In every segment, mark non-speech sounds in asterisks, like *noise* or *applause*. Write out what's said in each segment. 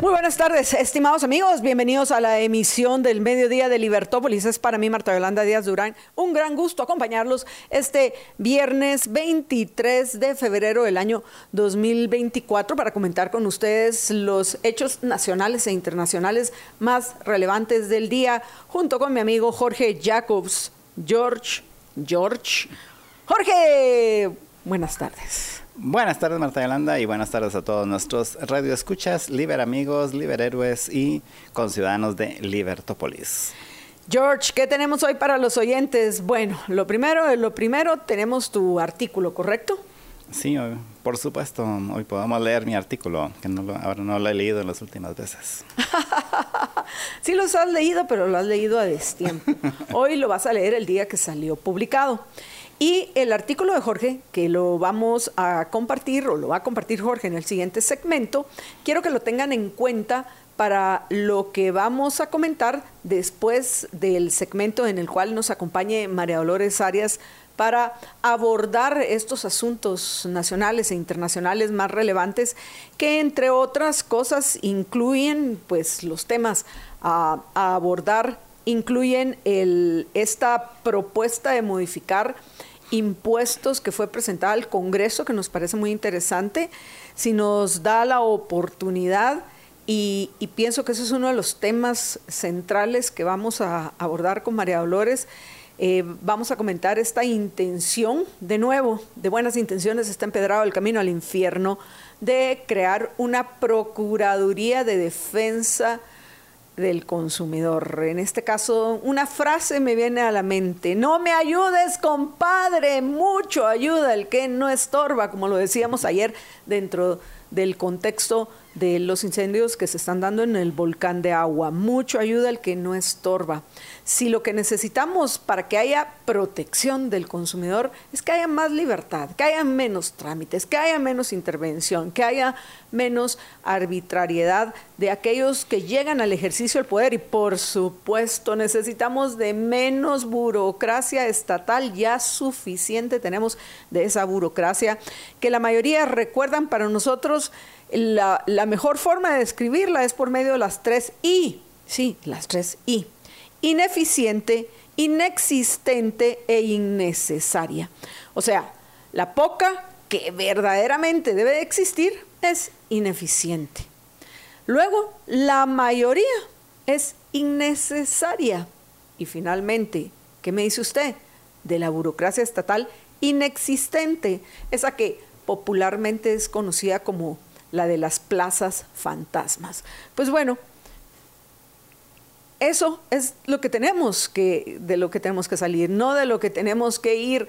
Muy buenas tardes, estimados amigos. Bienvenidos a la emisión del mediodía de Libertópolis. Es para mí, Marta Yolanda Díaz Durán, un gran gusto acompañarlos este viernes 23 de febrero del año 2024 para comentar con ustedes los hechos nacionales e internacionales más relevantes del día, junto con mi amigo Jorge Jacobs. George, George. Jorge, buenas tardes. Buenas tardes Marta Yolanda y buenas tardes a todos nuestros radioescuchas, Liber amigos, Liber héroes y conciudadanos de Libertópolis. George, ¿qué tenemos hoy para los oyentes? Bueno, lo primero, lo primero tenemos tu artículo, ¿correcto? Sí, por supuesto. Hoy podemos leer mi artículo, que no lo, ahora no lo he leído en las últimas veces. *laughs* sí los has leído, pero lo has leído a destiempo. *laughs* Hoy lo vas a leer el día que salió publicado. Y el artículo de Jorge, que lo vamos a compartir o lo va a compartir Jorge en el siguiente segmento, quiero que lo tengan en cuenta para lo que vamos a comentar después del segmento en el cual nos acompañe María Dolores Arias para abordar estos asuntos nacionales e internacionales más relevantes que entre otras cosas incluyen pues los temas a, abordar. Incluyen el, esta propuesta de modificar impuestos que fue presentada al Congreso, que nos parece muy interesante, si nos da la oportunidad, y, pienso que ese es uno de los temas centrales que vamos a abordar con María Dolores. Eh, vamos a comentar esta intención, de nuevo, de buenas intenciones, está empedrado el camino al infierno, de crear una Procuraduría de Defensa del consumidor. En este caso, una frase me viene a la mente. No me ayudes, compadre. Mucho ayuda el que no estorba, como lo decíamos ayer dentro del contexto de los incendios que se están dando en el volcán de agua. Mucho ayuda el que no estorba. Si lo que necesitamos para que haya protección del consumidor es que haya más libertad, que haya menos trámites, que haya menos intervención, que haya menos arbitrariedad de aquellos que llegan al ejercicio del poder y por supuesto necesitamos de menos burocracia estatal, ya suficiente tenemos de esa burocracia que la mayoría recuerdan para nosotros la, mejor forma de describirla es por medio de las tres I. Sí, las tres I. Ineficiente, inexistente e innecesaria. O sea, la poca que verdaderamente debe existir es ineficiente. Luego, la mayoría es innecesaria. Y finalmente, ¿qué me dice usted? De la burocracia estatal inexistente, esa que popularmente es conocida como la de las plazas fantasmas. Pues bueno, eso es lo que tenemos que, de lo que tenemos que salir, no de lo que tenemos que ir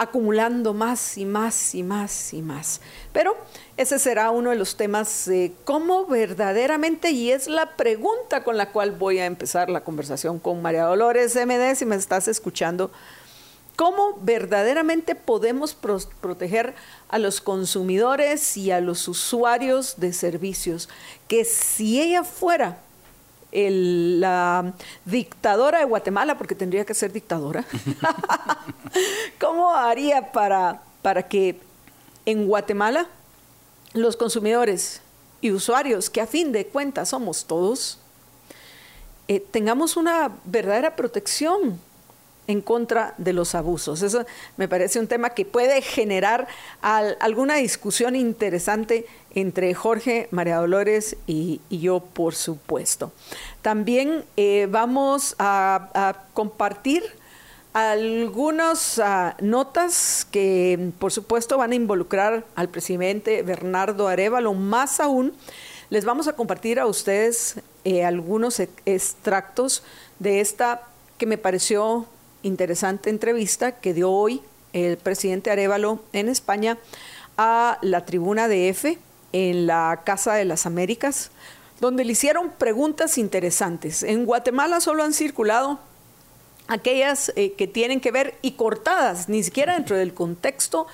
acumulando más y más y más y más. Pero ese será uno de los temas de cómo verdaderamente, y es la pregunta con la cual voy a empezar la conversación con María Dolores MD, si me estás escuchando, cómo verdaderamente podemos proteger a los consumidores y a los usuarios de servicios, que si ella fuera la dictadora de Guatemala, porque tendría que ser dictadora, *laughs* ¿cómo haría para, para que en Guatemala los consumidores y usuarios, que a fin de cuentas somos todos, eh, tengamos una verdadera protección en contra de los abusos. Eso me parece un tema que puede generar alguna discusión interesante entre Jorge, María Dolores y, yo, por supuesto. También eh, vamos a, compartir algunas ah, notas que, por supuesto, van a involucrar al presidente Bernardo Arevalo. Más aún, les vamos a compartir a ustedes eh, algunos extractos de esta que me pareció interesante entrevista que dio hoy el presidente Arevalo en España a la tribuna de F en la Casa de las Américas, donde le hicieron preguntas interesantes. En Guatemala solo han circulado aquellas eh, que tienen que ver y cortadas, ni siquiera dentro del contexto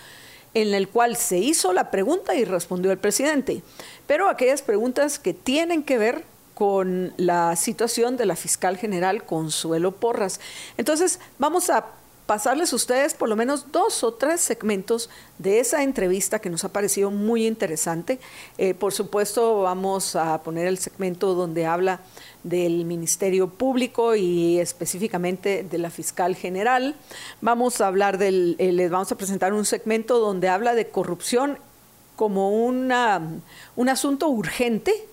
en el cual se hizo la pregunta y respondió el presidente, pero aquellas preguntas que tienen que ver con la situación de la fiscal general Consuelo Porras. Entonces, vamos a pasarles a ustedes por lo menos dos o tres segmentos de esa entrevista que nos ha parecido muy interesante. Eh, por supuesto, vamos a poner el segmento donde habla del Ministerio Público y específicamente de la fiscal general. Vamos a hablar del, eh, les vamos a presentar un segmento donde habla de corrupción como una, un asunto urgente,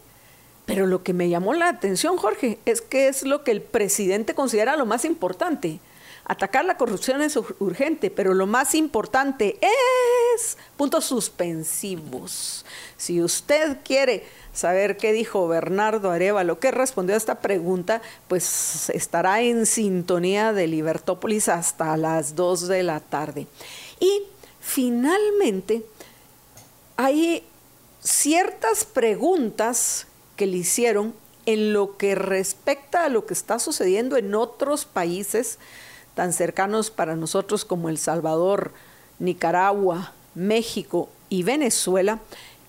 pero lo que me llamó la atención, Jorge, es que es lo que el presidente considera lo más importante. Atacar la corrupción es urgente, pero lo más importante es puntos suspensivos. Si usted quiere saber qué dijo Bernardo Arevalo, qué respondió a esta pregunta, pues estará en sintonía de Libertópolis hasta las 2 de la tarde. Y finalmente, hay ciertas preguntas que le hicieron en lo que respecta a lo que está sucediendo en otros países tan cercanos para nosotros como El Salvador, Nicaragua, México y Venezuela,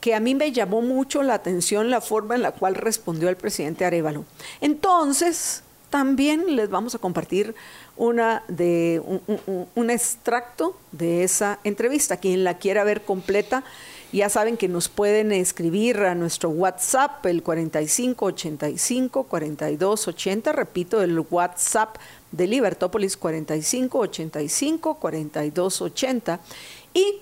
que a mí me llamó mucho la atención la forma en la cual respondió el presidente Arevalo. Entonces, también les vamos a compartir una de, un, extracto de esa entrevista. Quien la quiera ver completa, ya saben que nos pueden escribir a nuestro WhatsApp, el 4585 4280, repito, el WhatsApp de Libertópolis 4585 4280 y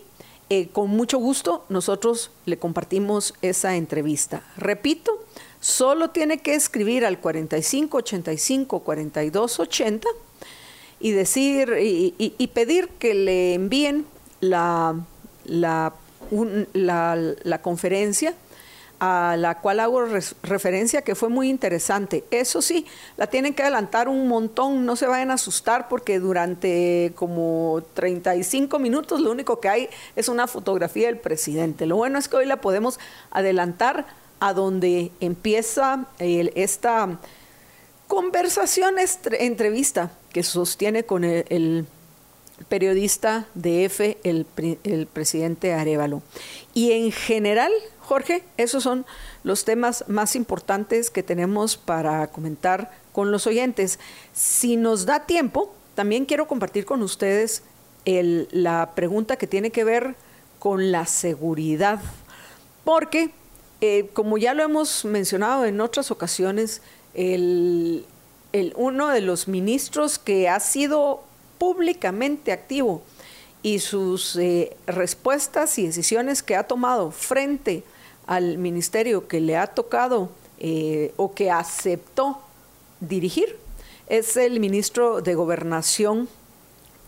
con mucho gusto nosotros le compartimos esa entrevista. Repito, solo tiene que escribir al 4585 4280 y decir y, pedir que le envíen la, la, la conferencia a la cual hago referencia que fue muy interesante. Eso sí, la tienen que adelantar un montón, no se vayan a asustar porque durante como 35 minutos lo único que hay es una fotografía del presidente. Lo bueno es que hoy la podemos adelantar a donde empieza esta conversación, entrevista que sostiene con el, periodista de EFE, el, el presidente Arevalo. Y en general, Jorge, esos son los temas más importantes que tenemos para comentar con los oyentes. Si nos da tiempo, también quiero compartir con ustedes la pregunta que tiene que ver con la seguridad, porque eh, como ya lo hemos mencionado en otras ocasiones, el, uno de los ministros que ha sido públicamente activo y sus eh, respuestas y decisiones que ha tomado frente al ministerio que le ha tocado eh, o que aceptó dirigir es el ministro de Gobernación,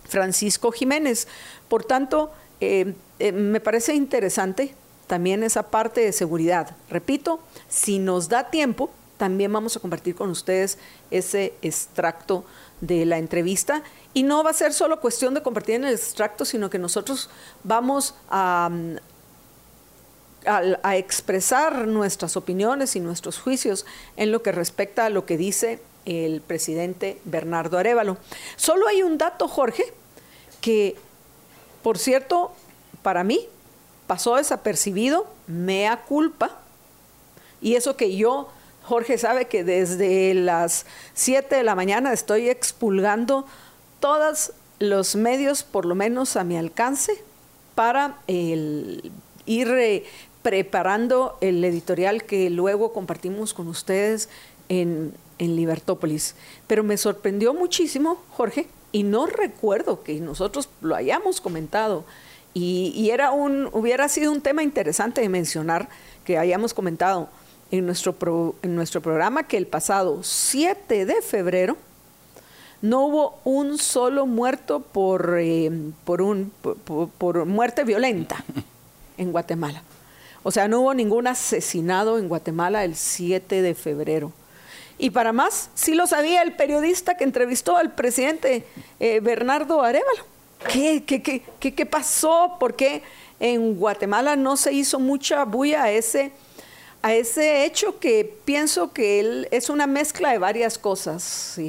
Francisco Jiménez. Por tanto, eh, me parece interesante también esa parte de seguridad. Repito, si nos da tiempo, también vamos a compartir con ustedes ese extracto de la entrevista. Y no va a ser solo cuestión de compartir en el extracto, sino que nosotros vamos a, a, expresar nuestras opiniones y nuestros juicios en lo que respecta a lo que dice el presidente Bernardo Arevalo. Solo hay un dato, Jorge, que, por cierto, para mí pasó desapercibido, mea culpa, y eso que yo, Jorge sabe que desde las 7 de la mañana estoy expulgando todos los medios, por lo menos a mi alcance, para ir preparando el editorial que luego compartimos con ustedes en, Libertópolis. Pero me sorprendió muchísimo, Jorge, y no recuerdo que nosotros lo hayamos comentado. Y, era un, hubiera sido un tema interesante de mencionar que hayamos comentado en nuestro, en nuestro programa que el pasado 7 de febrero no hubo un solo muerto por, eh, por, un, por muerte violenta *laughs* en Guatemala. O sea, no hubo ningún asesinado en Guatemala el 7 de febrero. Y para más, sí lo sabía el periodista que entrevistó al presidente eh, Bernardo Arevalo. ¿Qué, qué, qué, qué, pasó? ¿Por qué en Guatemala no se hizo mucha bulla a ese, a ese hecho que pienso que él es una mezcla de varias cosas?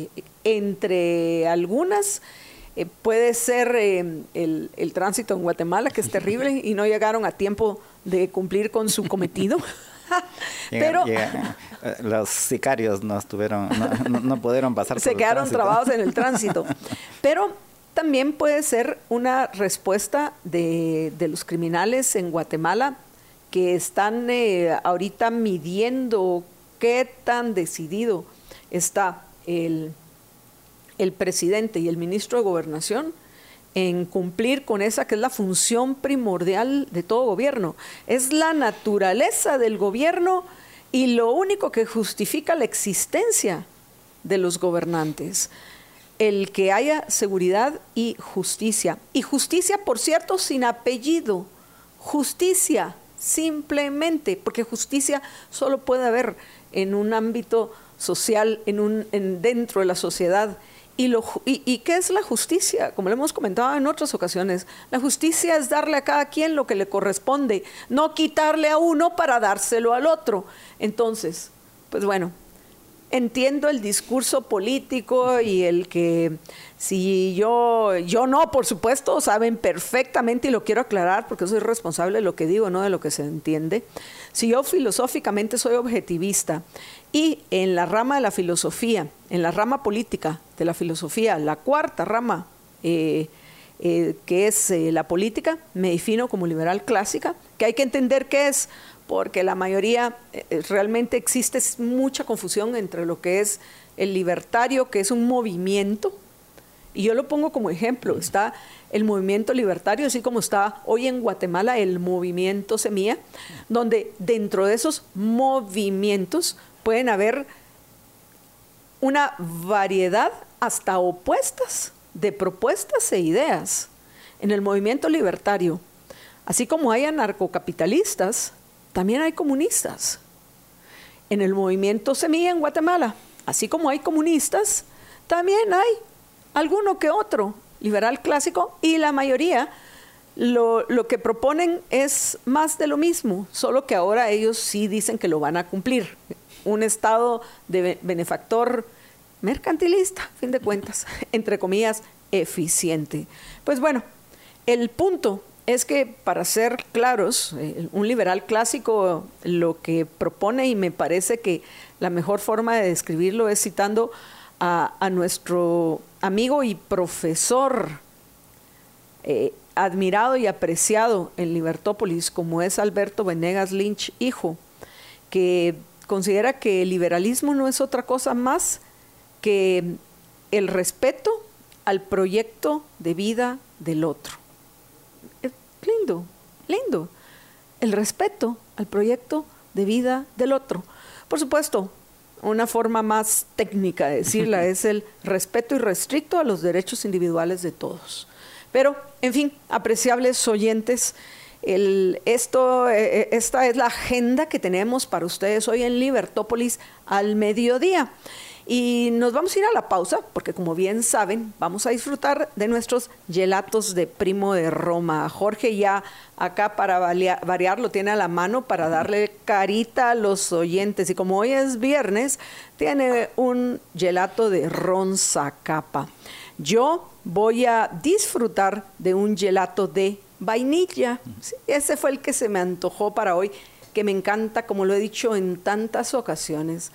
Entre algunas eh, puede ser eh, el, el, tránsito en Guatemala, que es terrible, y no llegaron a tiempo de cumplir con su cometido. *laughs* *laughs* Pero los sicarios no estuvieron, no, no, pudieron pasar. *laughs* Se quedaron trabados en el tránsito. Pero también puede ser una respuesta de, de los criminales en Guatemala que están eh, ahorita midiendo qué tan decidido está el, el presidente y el ministro de Gobernación en cumplir con esa que es la función primordial de todo gobierno. Es la naturaleza del gobierno y lo único que justifica la existencia de los gobernantes. El que haya seguridad y justicia. Y justicia, por cierto, sin apellido. Justicia simplemente, porque justicia solo puede haber en un ámbito social, en un, en, dentro de la sociedad. Y, lo, y, ¿Y qué es la justicia? Como lo hemos comentado en otras ocasiones, la justicia es darle a cada quien lo que le corresponde, no quitarle a uno para dárselo al otro. Entonces, pues bueno, entiendo el discurso político y el que si yo, yo no, por supuesto, saben perfectamente y lo quiero aclarar porque soy responsable de lo que digo, no de lo que se entiende. Si yo filosóficamente soy objetivista y en la rama de la filosofía, en la rama política de la filosofía, la cuarta rama eh, eh, que es eh, la política, me defino como liberal clásica, que hay que entender qué es porque la mayoría eh, eh, realmente existe mucha confusión entre lo que es el libertario, que es un movimiento, y yo lo pongo como ejemplo, está el movimiento libertario, así como está hoy en Guatemala el movimiento Semilla, donde dentro de esos movimientos pueden haber una variedad hasta opuestas de propuestas e ideas. En el movimiento libertario, así como hay anarcocapitalistas, también hay comunistas. En el movimiento Semilla en Guatemala, así como hay comunistas, también hay alguno que otro liberal clásico y la mayoría lo, lo, que proponen es más de lo mismo, solo que ahora ellos sí dicen que lo van a cumplir. Un Estado de benefactor mercantilista, fin de cuentas, *laughs* entre comillas, eficiente. Pues bueno, el punto es que, para ser claros, eh, un liberal clásico lo que propone, y me parece que la mejor forma de describirlo es citando a, nuestro amigo y profesor eh, admirado y apreciado en Libertópolis, como es Alberto Venegas Lynch, hijo, que considera que el liberalismo no es otra cosa más que el respeto al proyecto de vida del otro lindo, lindo. El respeto al proyecto de vida del otro. Por supuesto, una forma más técnica de decirla *laughs* es el respeto irrestricto a los derechos individuales de todos. Pero, en fin, apreciables oyentes, el, esto, eh, eh, esta es la agenda que tenemos para ustedes hoy en Libertópolis al mediodía. Y nos vamos a ir a la pausa, porque como bien saben, vamos a disfrutar de nuestros gelatos de primo de Roma. Jorge ya acá para variar lo tiene a la mano para darle carita a los oyentes. Y como hoy es viernes, tiene un gelato de ron capa. Yo voy a disfrutar de un gelato de vainilla. ese fue el que se me antojó para hoy, que me encanta, como lo he dicho en tantas ocasiones.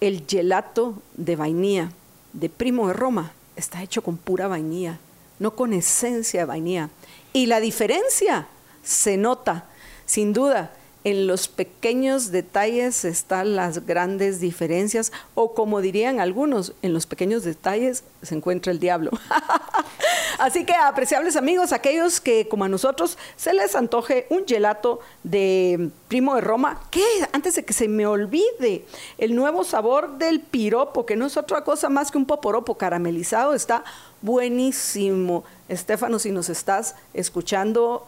El gelato de vainilla de Primo de Roma está hecho con pura vainilla, no con esencia de vainilla. Y la diferencia se nota, sin duda, en los pequeños detalles están las grandes diferencias, o como dirían algunos, en los pequeños detalles se encuentra el diablo. *laughs* Así que apreciables amigos, aquellos que como a nosotros se les antoje un gelato de Primo de Roma, que antes de que se me olvide, el nuevo sabor del piropo, que no es otra cosa más que un poporopo caramelizado, está buenísimo. Estefano, si nos estás escuchando,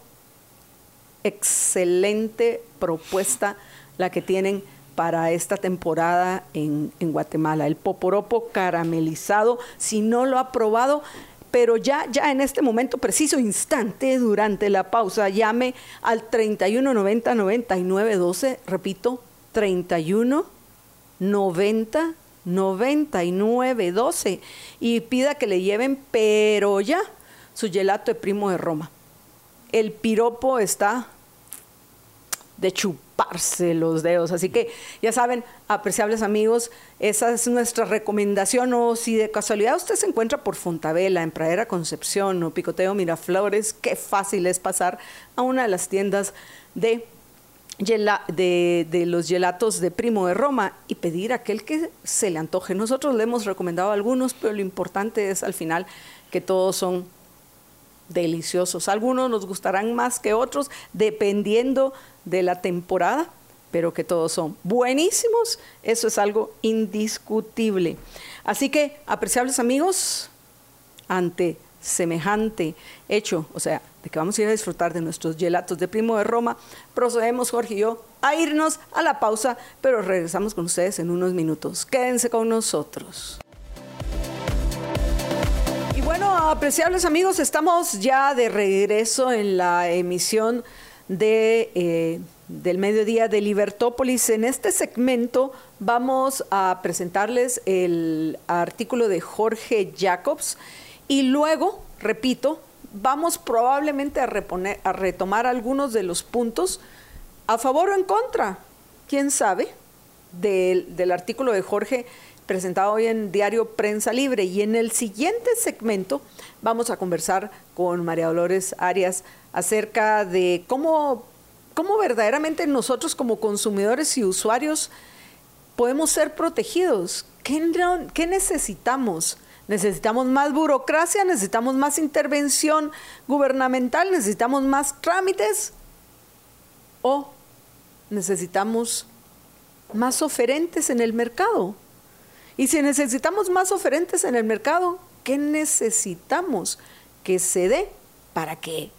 excelente propuesta la que tienen para esta temporada en, Guatemala. El poporopo caramelizado, si no lo ha probado, pero ya, ya en este momento, preciso instante, durante la pausa, llame al 31 90 99 12, repito, 31 90 9912 y pida que le lleven, pero ya, su gelato de primo de Roma. El piropo está de chuparse los dedos. Así que ya saben, apreciables amigos, esa es nuestra recomendación. O si de casualidad usted se encuentra por Fontavela, en Pradera Concepción o Picoteo Miraflores, qué fácil es pasar a una de las tiendas de, de, los gelatos de Primo de Roma y pedir aquel que se le antoje. Nosotros le hemos recomendado algunos, pero lo importante es al final que todos son deliciosos. Algunos nos gustarán más que otros, dependiendo de la temporada, pero que todos son buenísimos. Eso es algo indiscutible. Así que, apreciables amigos, ante semejante hecho, o sea, de que vamos a ir a disfrutar de nuestros gelatos de Primo de Roma, procedemos, Jorge y yo, a irnos a la pausa, pero regresamos con ustedes en unos minutos. Quédense con nosotros apreciables amigos, estamos ya de regreso en la emisión de, eh, del mediodía de Libertópolis. En este segmento vamos a presentarles el artículo de Jorge Jacobs y luego, repito, vamos probablemente a, reponer, a retomar algunos de los puntos a favor o en contra, quién sabe, del, del artículo de Jorge presentado hoy en Diario Prensa Libre. Y en el siguiente segmento vamos a conversar con María Dolores Arias acerca de cómo, cómo verdaderamente nosotros como consumidores y usuarios podemos ser protegidos. ¿Qué, qué necesitamos? ¿Necesitamos más burocracia? ¿Necesitamos más intervención gubernamental? ¿Necesitamos más trámites? ¿O necesitamos más oferentes en el mercado? Y si necesitamos más oferentes en el mercado, ¿qué necesitamos que se dé para que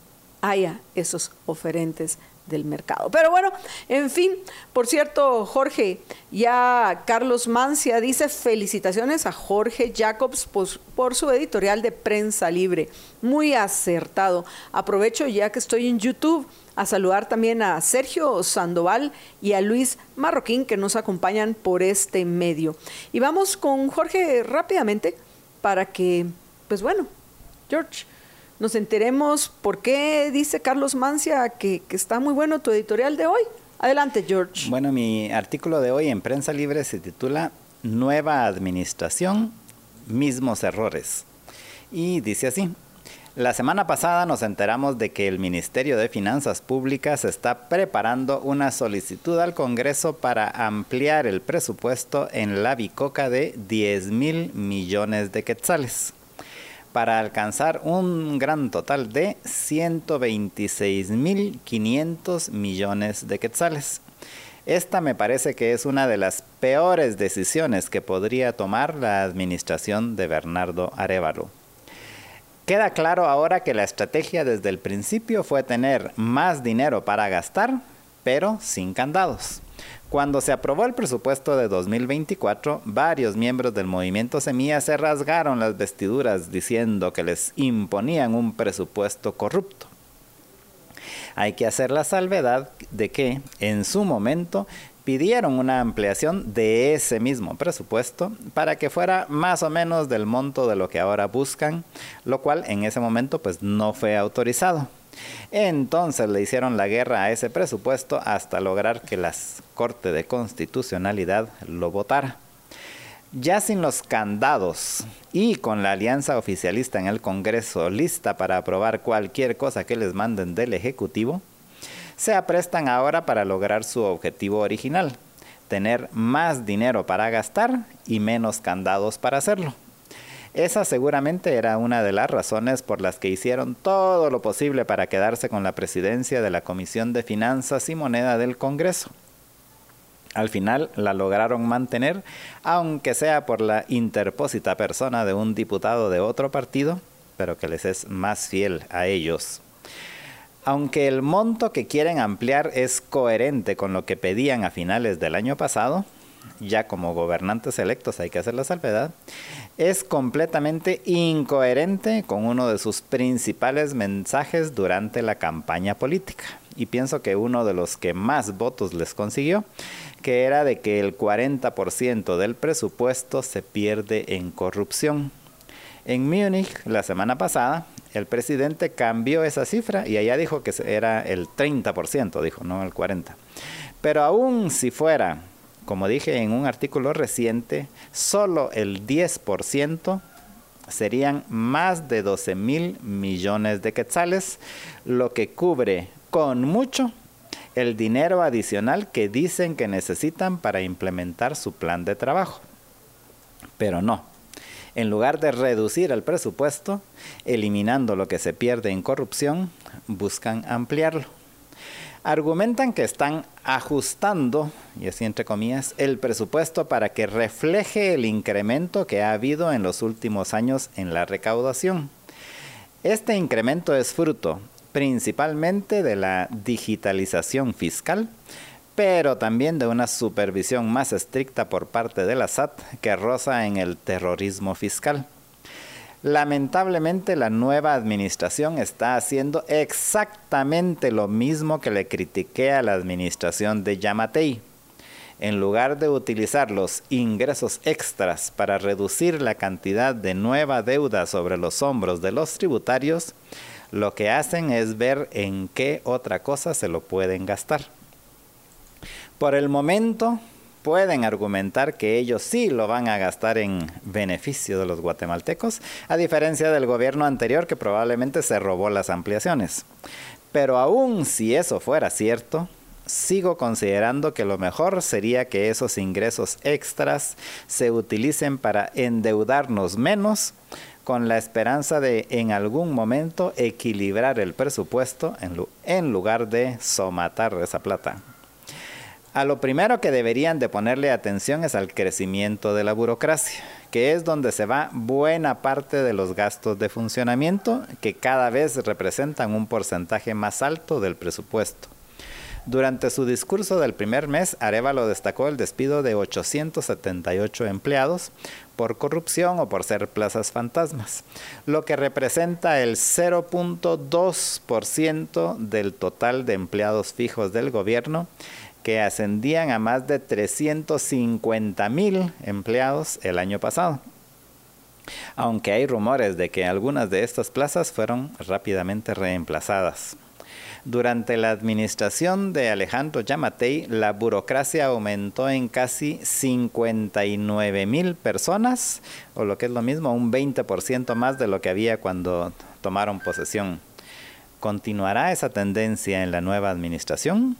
haya esos oferentes del mercado. Pero bueno, en fin, por cierto, Jorge, ya Carlos Mancia dice felicitaciones a Jorge Jacobs por, por, su editorial de prensa libre. Muy acertado. Aprovecho ya que estoy en YouTube a saludar también a Sergio Sandoval y a Luis Marroquín que nos acompañan por este medio. Y vamos con Jorge rápidamente para que, pues bueno, George, nos enteremos por qué dice Carlos Mancia que, que está muy bueno tu editorial de hoy. Adelante, George. Bueno, mi artículo de hoy en Prensa Libre se titula Nueva Administración, mismos errores. Y dice así, la semana pasada nos enteramos de que el Ministerio de Finanzas Públicas está preparando una solicitud al Congreso para ampliar el presupuesto en la bicoca de 10 mil millones de quetzales para alcanzar un gran total de 126.500 millones de quetzales. Esta me parece que es una de las peores decisiones que podría tomar la administración de Bernardo Arevalo. Queda claro ahora que la estrategia desde el principio fue tener más dinero para gastar, pero sin candados. Cuando se aprobó el presupuesto de 2024, varios miembros del movimiento Semilla se rasgaron las vestiduras diciendo que les imponían un presupuesto corrupto. Hay que hacer la salvedad de que, en su momento, pidieron una ampliación de ese mismo presupuesto para que fuera más o menos del monto de lo que ahora buscan, lo cual en ese momento pues no fue autorizado. Entonces le hicieron la guerra a ese presupuesto hasta lograr que la Corte de Constitucionalidad lo votara. Ya sin los candados y con la alianza oficialista en el Congreso lista para aprobar cualquier cosa que les manden del Ejecutivo, se aprestan ahora para lograr su objetivo original, tener más dinero para gastar y menos candados para hacerlo. Esa seguramente era una de las razones por las que hicieron todo lo posible para quedarse con la presidencia de la Comisión de Finanzas y Moneda del Congreso. Al final la lograron mantener, aunque sea por la interpósita persona de un diputado de otro partido, pero que les es más fiel a ellos. Aunque el monto que quieren ampliar es coherente con lo que pedían a finales del año pasado, ya como gobernantes electos hay que hacer la salvedad, es completamente incoherente con uno de sus principales mensajes durante la campaña política. y pienso que uno de los que más votos les consiguió, que era de que el 40% del presupuesto se pierde en corrupción. En Múnich, la semana pasada, el presidente cambió esa cifra y allá dijo que era el 30%, dijo, no el 40%. Pero aún si fuera, como dije en un artículo reciente, solo el 10% serían más de 12 mil millones de quetzales, lo que cubre con mucho el dinero adicional que dicen que necesitan para implementar su plan de trabajo. Pero no, en lugar de reducir el presupuesto, eliminando lo que se pierde en corrupción, buscan ampliarlo. Argumentan que están ajustando, y así entre comillas, el presupuesto para que refleje el incremento que ha habido en los últimos años en la recaudación. Este incremento es fruto principalmente de la digitalización fiscal, pero también de una supervisión más estricta por parte de la SAT que roza en el terrorismo fiscal. Lamentablemente la nueva administración está haciendo exactamente lo mismo que le critiqué a la administración de Yamatei. En lugar de utilizar los ingresos extras para reducir la cantidad de nueva deuda sobre los hombros de los tributarios, lo que hacen es ver en qué otra cosa se lo pueden gastar. Por el momento pueden argumentar que ellos sí lo van a gastar en beneficio de los guatemaltecos, a diferencia del gobierno anterior que probablemente se robó las ampliaciones. Pero aún si eso fuera cierto, sigo considerando que lo mejor sería que esos ingresos extras se utilicen para endeudarnos menos con la esperanza de en algún momento equilibrar el presupuesto en, lugar de somatar esa plata. A lo primero que deberían de ponerle atención es al crecimiento de la burocracia, que es donde se va buena parte de los gastos de funcionamiento, que cada vez representan un porcentaje más alto del presupuesto. Durante su discurso del primer mes, Arevalo destacó el despido de 878 empleados por corrupción o por ser plazas fantasmas, lo que representa el 0.2% del total de empleados fijos del gobierno que ascendían a más de 350 mil empleados el año pasado. Aunque hay rumores de que algunas de estas plazas fueron rápidamente reemplazadas. Durante la administración de Alejandro Yamatei, la burocracia aumentó en casi 59 mil personas, o lo que es lo mismo, un 20% más de lo que había cuando tomaron posesión. ¿Continuará esa tendencia en la nueva administración?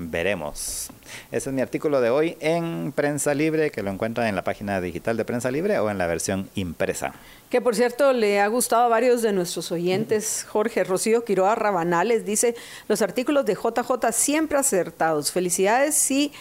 Veremos. Ese es mi artículo de hoy en Prensa Libre, que lo encuentran en la página digital de Prensa Libre o en la versión impresa. Que por cierto le ha gustado a varios de nuestros oyentes. Jorge Rocío Quiroa Rabanales dice, los artículos de JJ siempre acertados. Felicidades y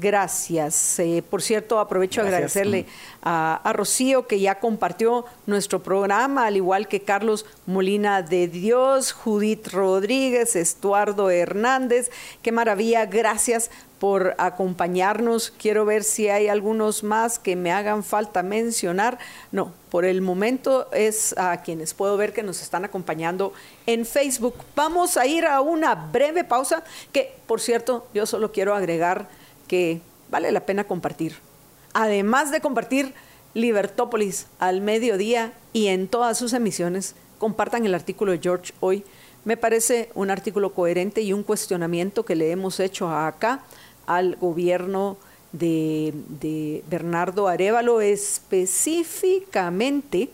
gracias. Eh, por cierto, aprovecho a agradecerle a, Rocío que ya compartió nuestro programa, al igual que Carlos Molina de Dios, Judith Rodríguez, Estuardo Hernández. Qué maravilla, gracias por acompañarnos. Quiero ver si hay algunos más que me hagan falta mencionar. No, por el momento es a quienes puedo ver que nos están acompañando en Facebook. Vamos a ir a una breve pausa que, por cierto, yo solo quiero agregar que vale la pena compartir. Además de compartir Libertópolis al mediodía y en todas sus emisiones, compartan el artículo de George hoy. Me parece un artículo coherente y un cuestionamiento que le hemos hecho acá al gobierno de, de Bernardo Arevalo específicamente.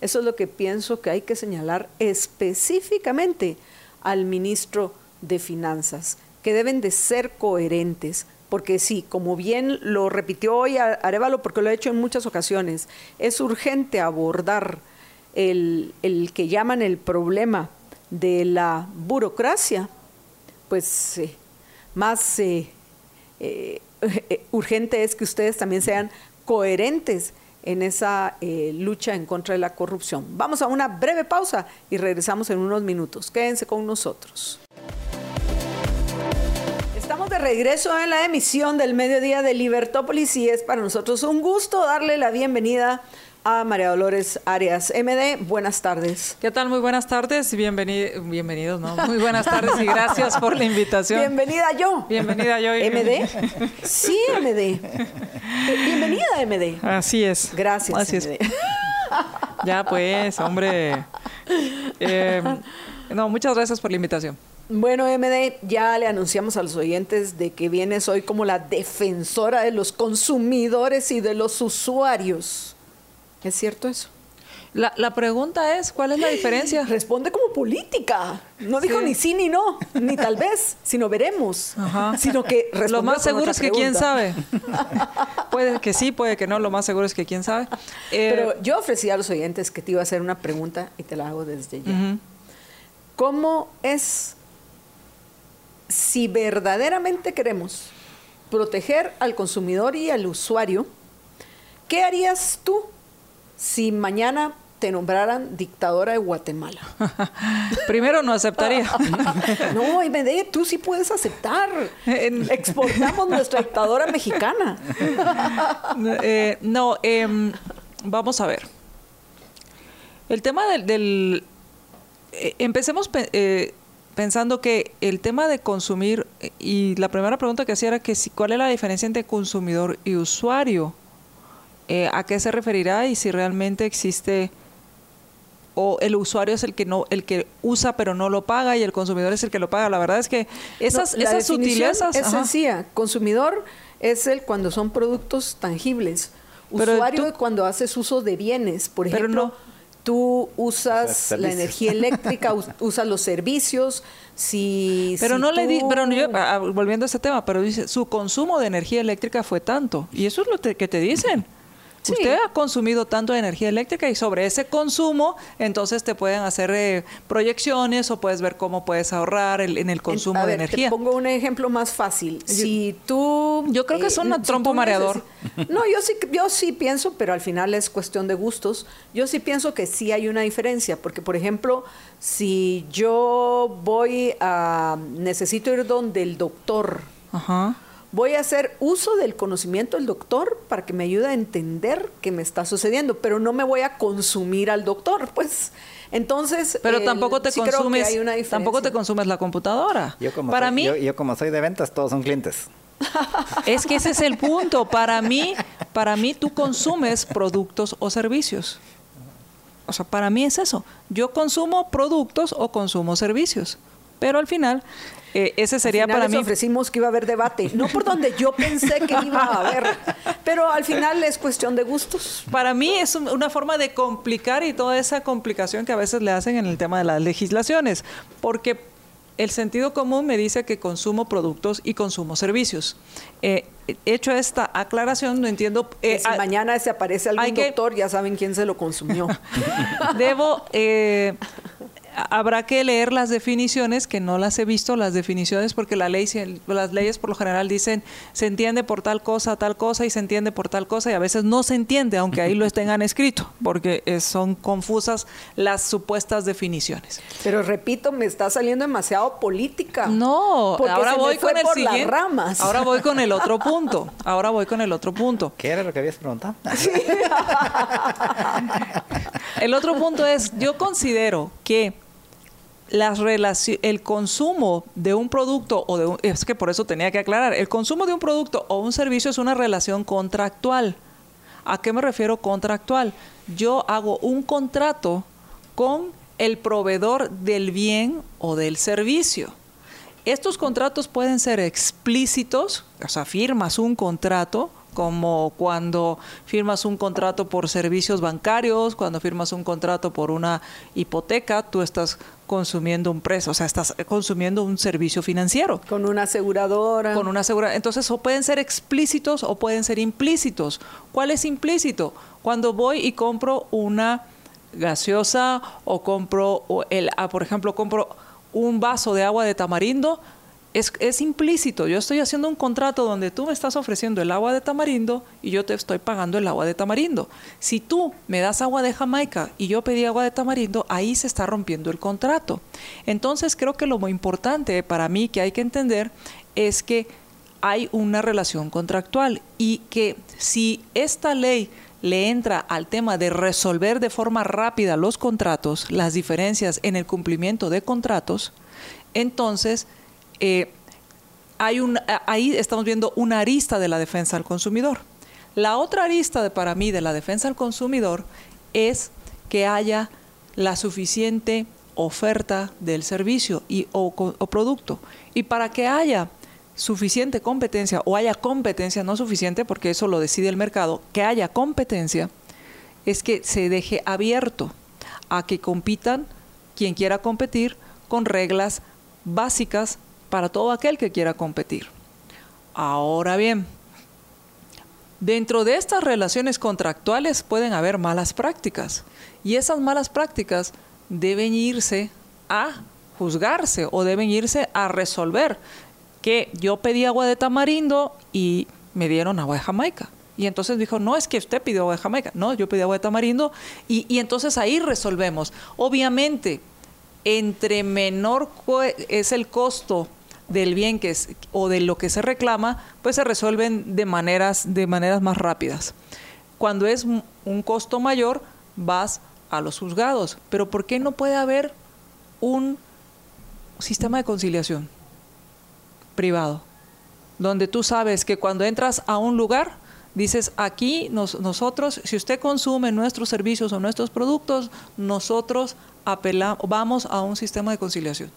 Eso es lo que pienso que hay que señalar específicamente al ministro de Finanzas, que deben de ser coherentes porque sí, como bien lo repitió hoy Arevalo, porque lo ha hecho en muchas ocasiones, es urgente abordar el, que llaman el problema de la burocracia, pues eh, más eh, eh, *laughs* urgente es que ustedes también sean coherentes en esa lucha en contra de la corrupción. Vamos a una breve pausa y regresamos en unos minutos. Quédense con nosotros de regreso en la emisión del mediodía de Libertópolis y es para nosotros un gusto darle la bienvenida a María Dolores Arias. MD, buenas tardes. ¿Qué tal? Muy buenas tardes y bienvenidos, ¿no? Muy buenas tardes y gracias por la invitación. Bienvenida yo. Bienvenida yo. MD. Sí, MD. Bienvenida, MD. Así es. Gracias. Así es. Ya pues, hombre. Eh, no, muchas gracias por la invitación. Bueno, MD, ya le anunciamos a los oyentes de que vienes hoy como la defensora de los consumidores y de los usuarios. ¿Es cierto eso? La, la, pregunta es, ¿cuál es la diferencia? Responde como política. No dijo ni sí ni no, ni tal vez, sino veremos. Sino que Lo más seguro es que quién sabe. puede que sí, puede que no, lo más seguro es que quién sabe. Eh, Pero yo ofrecí a los oyentes que te iba a hacer una pregunta y te la hago desde ya. ¿Cómo es si verdaderamente queremos proteger al consumidor y al usuario, ¿qué harías tú si mañana te nombraran dictadora de Guatemala? *laughs* Primero no aceptaría. *laughs* no, MD, tú sí puedes aceptar. Exportamos nuestra dictadora mexicana. *laughs* Eh, no, em, vamos a ver. El tema del... Eh, empecemos eh, pensando que el tema de consumir, y la primera pregunta que hacía era que si, cuál es la diferencia entre consumidor y usuario. Eh, ¿A qué se referirá y si realmente existe o el usuario es el que no el que usa pero no lo paga y el consumidor es el que lo paga. La verdad es que esas, esas sutilezas es sencilla. Consumidor es el cuando son productos tangibles. Usuario cuando haces uso de bienes, por ejemplo tú usas la energía eléctrica, *laughs* usas los servicios, si... Pero no le di, pero yo, volviendo a ese tema, pero dice, su consumo de energía eléctrica fue tanto, y eso es lo que te dicen. Usted ha consumido tanto de energía eléctrica y sobre ese consumo, entonces te pueden hacer eh, proyecciones o puedes ver cómo puedes ahorrar en el consumo de energía. Te pongo un ejemplo más fácil. Si tú... Yo creo que es un eh, trompo mareador. *laughs* No, yo sí, yo sí pienso, pero al final es cuestión de gustos. Yo sí pienso que sí hay una diferencia, porque por ejemplo, si yo voy a... necesito ir donde el doctor. Ajá voy a hacer uso del conocimiento del doctor para que me ayude a entender qué me está sucediendo, pero no me voy a consumir al doctor, pues. Entonces, pero tampoco te consumes, tampoco te consumes la computadora. Yo como para soy, mí, yo, como soy de ventas, todos son clientes. *laughs* Es que ese es el punto. Para mí, para mí tú consumes productos o servicios. O sea, para mí es eso. Yo consumo productos o consumo servicios. Pero al final eh, ese sería para mí. ofrecimos que iba a haber debate, no por donde yo pensé que iba a haber, pero al final es cuestión de gustos. Para mí es una forma de complicar y toda esa complicación que a veces le hacen en el tema de las legislaciones, porque el sentido común me dice que consumo productos y consumo servicios. Eh, hecho esta aclaración, no entiendo. Eh, si mañana se aparece algún doctor, ya saben quién se lo consumió. *laughs* Debo eh, habrá que leer las definiciones, que no las he visto, las definiciones, porque la ley, las leyes por lo general dicen se entiende por tal cosa, tal cosa, y se entiende por tal cosa, y a veces no se entiende, aunque ahí lo tengan escrito, porque son confusas las supuestas definiciones. Pero repito, me está saliendo demasiado política. No, ahora voy con el siguiente. Ramas. Ahora voy con el otro punto. Ahora voy con el otro punto. ¿Qué era lo que habías preguntado? *laughs* el otro punto es, yo considero que las el consumo de un producto o de es que por eso tenía que aclarar, el consumo de un producto o un servicio es una relación contractual. ¿A qué me refiero contractual? Yo hago un contrato con el proveedor del bien o del servicio. Estos contratos pueden ser explícitos, o sea, firmas un contrato como cuando firmas un contrato por servicios bancarios, cuando firmas un contrato por una hipoteca, tú estás consumiendo un precio, o sea, estás consumiendo un servicio financiero. Con una aseguradora. Con una aseguradora. Entonces, o pueden ser explícitos o pueden ser implícitos. ¿Cuál es implícito? Cuando voy y compro una gaseosa o compro, el, ah, por ejemplo, compro un vaso de agua de tamarindo, es, implícito. Yo estoy haciendo un contrato donde tú me estás ofreciendo el agua de tamarindo y yo te estoy pagando el agua de tamarindo. Si tú me das agua de Jamaica y yo pedí agua de tamarindo, ahí se está rompiendo el contrato. Entonces creo que lo muy importante para mí que hay que entender es que hay una relación contractual y que si esta ley le entra al tema de resolver de forma rápida los contratos, las diferencias en el cumplimiento de contratos, entonces eh, hay un, ahí estamos viendo una arista de la defensa al consumidor. La otra arista de, para mí de la defensa al consumidor es que haya la suficiente oferta del servicio y, o, o producto. Y para que haya suficiente competencia o haya competencia, no suficiente porque eso lo decide el mercado, que haya competencia, es que se deje abierto a que compitan quien quiera competir con reglas básicas para todo aquel que quiera competir. Ahora bien, dentro de estas relaciones contractuales pueden haber malas prácticas y esas malas prácticas deben irse a juzgarse o deben irse a resolver que yo pedí agua de tamarindo y me dieron agua de Jamaica. Y entonces dijo, no es que usted pidió agua de Jamaica, no, yo pedí agua de tamarindo y, y entonces ahí resolvemos. Obviamente, entre menor es el costo del bien que es, o de lo que se reclama, pues se resuelven de maneras, de maneras más rápidas. Cuando es un costo mayor, vas a los juzgados. Pero ¿por qué no puede haber un sistema de conciliación? privado, donde tú sabes que cuando entras a un lugar, dices, aquí nosotros, si usted consume nuestros servicios o nuestros productos, nosotros apelamos, vamos a un sistema de conciliación.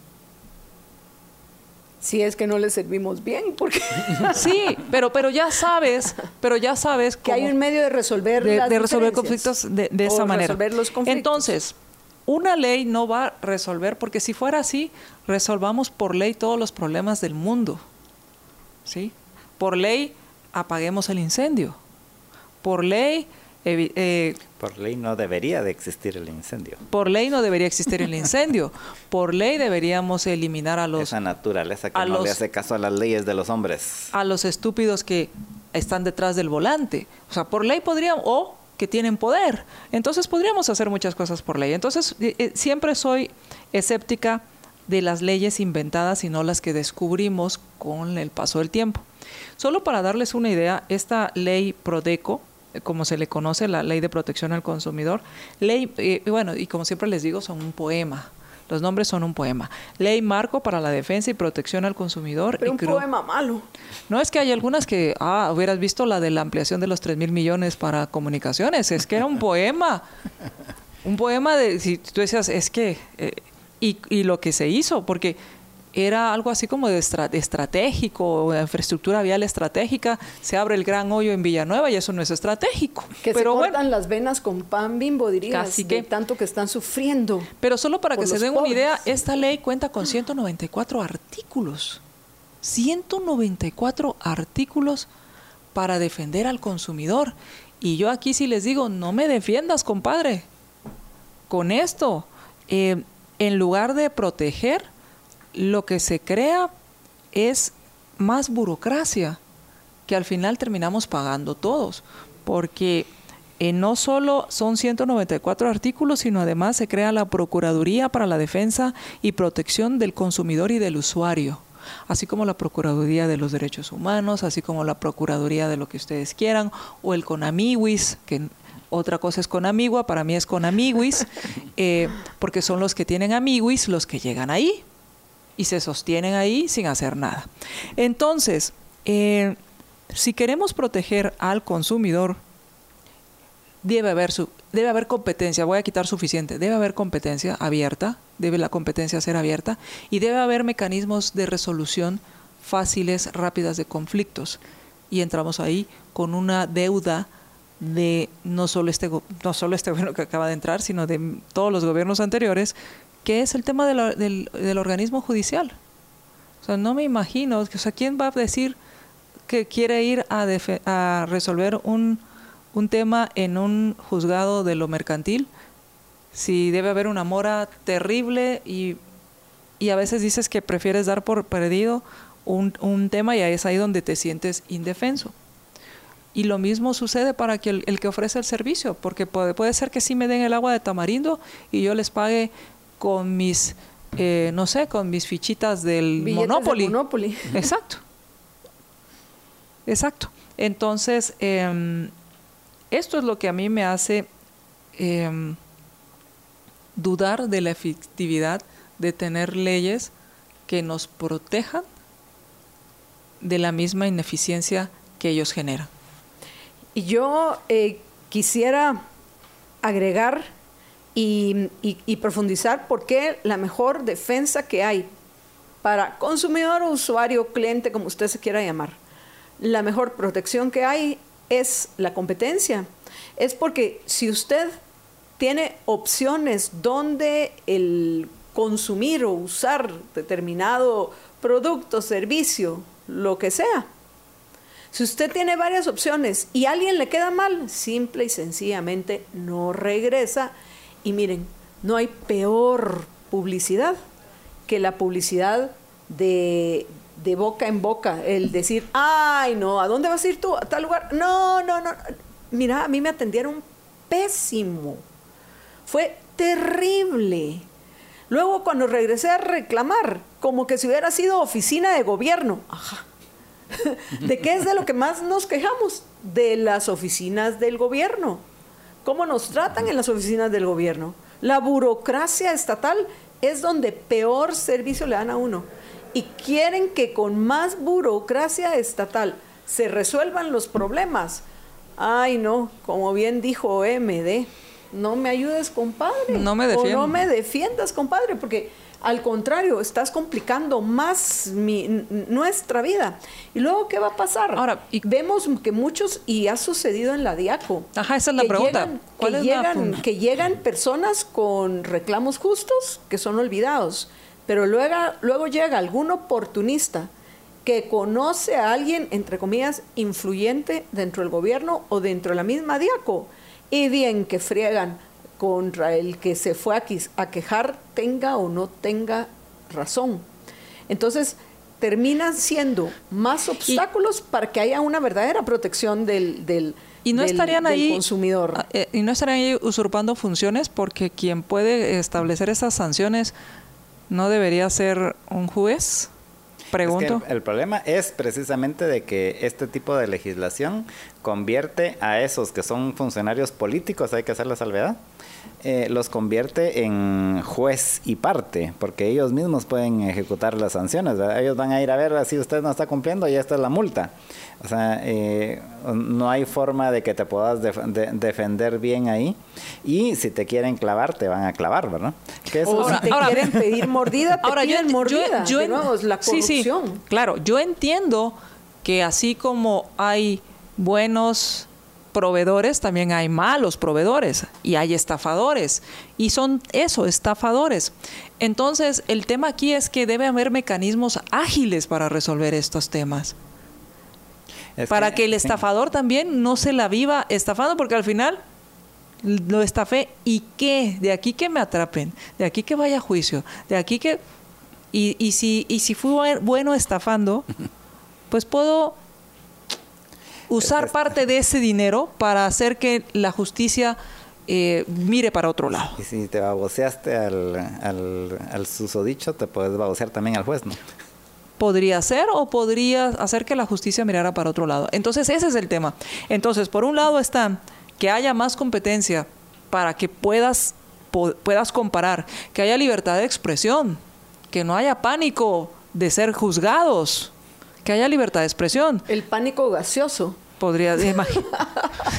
Si es que no le servimos bien, porque *laughs* sí, pero pero ya sabes, pero ya sabes que hay un medio de resolver de, resolver conflictos de, esa manera. Entonces, una ley no va a resolver, porque si fuera así, resolvamos por ley todos los problemas del mundo. ¿Sí? Por ley, apaguemos el incendio. Por ley... Eh, por ley no debería de existir el incendio. Por ley no debería existir el incendio. Por ley deberíamos eliminar a los... Esa naturaleza que no le hace caso a las leyes de los hombres. A los estúpidos que están detrás del volante. O sea, por ley podríamos... O que tienen poder. Entonces podríamos hacer muchas cosas por ley. Entonces eh, eh, siempre soy escéptica de las leyes inventadas y no las que descubrimos con el paso del tiempo. Solo para darles una idea, esta ley Prodeco, como se le conoce, la ley de protección al consumidor, ley, bueno, y como siempre les digo, son un poema. Los nombres son un poema. Ley Marco para la Defensa y Protección al Consumidor. Pero un poema malo. No es que hay algunas que, ah, hubieras visto la de la ampliación de los 3 mil millones para comunicaciones. Es que era un *laughs* poema. un poema de, si tú decías, es que, eh, y, y lo que se hizo, porque era algo así como de, estratégico, de infraestructura vial estratégica, se abre el gran hoyo en Villanueva y eso no es estratégico. Que pero se cortan las venas con pan bimbo, dirías, casi que, tanto que están sufriendo. Pero solo para que se den una idea, esta ley cuenta con 194 artículos. 194 artículos para defender al consumidor. Y yo aquí sí les digo, no me defiendas, compadre. Con esto, eh, en lugar de proteger, lo que se crea es más burocracia que al final terminamos pagando todos, porque eh, no solo son 194 artículos, sino además se crea la Procuraduría para la Defensa y Protección del Consumidor y del Usuario, así como la Procuraduría de los Derechos Humanos, así como la Procuraduría de lo que ustedes quieran, o el CONAMIWIS, que otra cosa es CONAMIGUA, para mí es CONAMIWIS, *laughs* eh, porque son los que tienen amiguis los que llegan ahí y se sostienen ahí sin hacer nada. Entonces, eh, si queremos proteger al consumidor, debe haber, debe haber competencia, voy a quitar suficiente, debe haber competencia abierta, debe la competencia ser abierta y debe haber mecanismos de resolución fáciles, rápidas de conflictos. Y entramos ahí con una deuda de no solo este no solo este *laughs* gobierno que acaba de entrar, sino de todos los gobiernos anteriores que es el tema del, del, organismo judicial. O sea, no me imagino, o sea, ¿quién va a decir que quiere ir a, a resolver un, un tema en un juzgado de lo mercantil si debe haber una mora terrible y, y a veces dices que prefieres dar por perdido un, un, tema y ahí es ahí donde te sientes indefenso. Y lo mismo sucede para que el, el, que ofrece el servicio, porque puede, puede ser que sí me den el agua de tamarindo y yo les pague con mis, eh, no sé, con mis fichitas del Monopoly. Monopoly. *laughs* *laughs* Exacto. Exacto. Entonces, em, Esto es lo que a mí me hace em, dudar de la efectividad de tener leyes que nos protejan de la misma ineficiencia que ellos generan. Y yo eh, quisiera agregar y, profundizar por qué la mejor defensa que hay para consumidor usuario, cliente, como usted se quiera llamar, la mejor protección que hay es la competencia. Es porque si usted tiene opciones donde el consumir o usar determinado producto, servicio, lo que sea, si usted tiene varias opciones y a alguien le queda mal, simple y sencillamente no regresa. Y miren, no hay peor publicidad que la publicidad de, de boca en boca, el decir, ay, no, ¿a dónde vas a ir tú? ¿A tal lugar? No, no, no. Mira, a mí me atendieron pésimo. Fue terrible. Luego cuando regresé a reclamar, como que si hubiera sido oficina de gobierno. Ajá. *laughs* ¿De qué es de lo que más nos quejamos? De las oficinas del gobierno. ¿Cómo nos tratan en las oficinas del gobierno? La burocracia estatal es donde peor servicio le dan a uno y quieren que con más burocracia estatal se resuelvan los problemas. Ay, no, como bien dijo MD, no me ayudes, compadre. No me defiendas. O no me defiendas, compadre, porque al contrario, estás complicando más nuestra vida. ¿Y luego qué va a pasar? Ahora, y, vemos que muchos, y ha sucedido en la DIACO. Ajá, esa es la pregunta. que, que llegan personas con reclamos justos que son olvidados pero luego, luego llega algún oportunista que conoce a alguien, entre comillas, influyente dentro del gobierno o dentro de la misma DIACO, y bien que friegan contra el que se fue a, a quejar, tenga o no tenga razón. Entonces, terminan siendo más obstáculos para que haya una verdadera protección del, del, y no estarían ahí, consumidor. Ah, eh, y no estarían ahí usurpando funciones porque quien puede establecer esas sanciones ¿No debería ser un juez? Pregunto. el, problema es precisamente de que este tipo de legislación convierte a esos que son funcionarios políticos, hay que hacer la salvedad, eh, los convierte en juez y parte, porque ellos mismos pueden ejecutar las sanciones. Ellos van a ir a ver si usted no está cumpliendo, ya está la multa. O sea, eh, no hay forma de que te puedas defender bien ahí. Y si te quieren clavar, te van a clavar, ¿verdad? Que eso o si te *laughs* quieren pedir *laughs* mordida, te ahora, piden mordida. Yo, de la corrupción. Sí, sí, claro, yo entiendo que así como hay buenos proveedores, también hay malos proveedores y hay estafadores. Y son eso, estafadores. Entonces, el tema aquí es que debe haber mecanismos ágiles para resolver estos temas. para que, el estafador también no se la viva estafando, porque al final lo estafé y qué, de aquí que me atrapen, de aquí que vaya a juicio, de aquí que... Y, y si, y si fui bueno estafando, *laughs* pues puedo usar parte de ese dinero para hacer que la justicia eh, mire para otro lado. Y si te baboseaste al, al, al susodicho, te puedes babosear también al juez, ¿no? podría ser o podría hacer que la justicia mirara para otro lado. Entonces, ese es el tema. Entonces, por un lado está que haya más competencia para que puedas, puedas comparar, que haya libertad de expresión, que no haya pánico de ser juzgados, que haya libertad de expresión. El pánico gaseoso. Podría imaginar.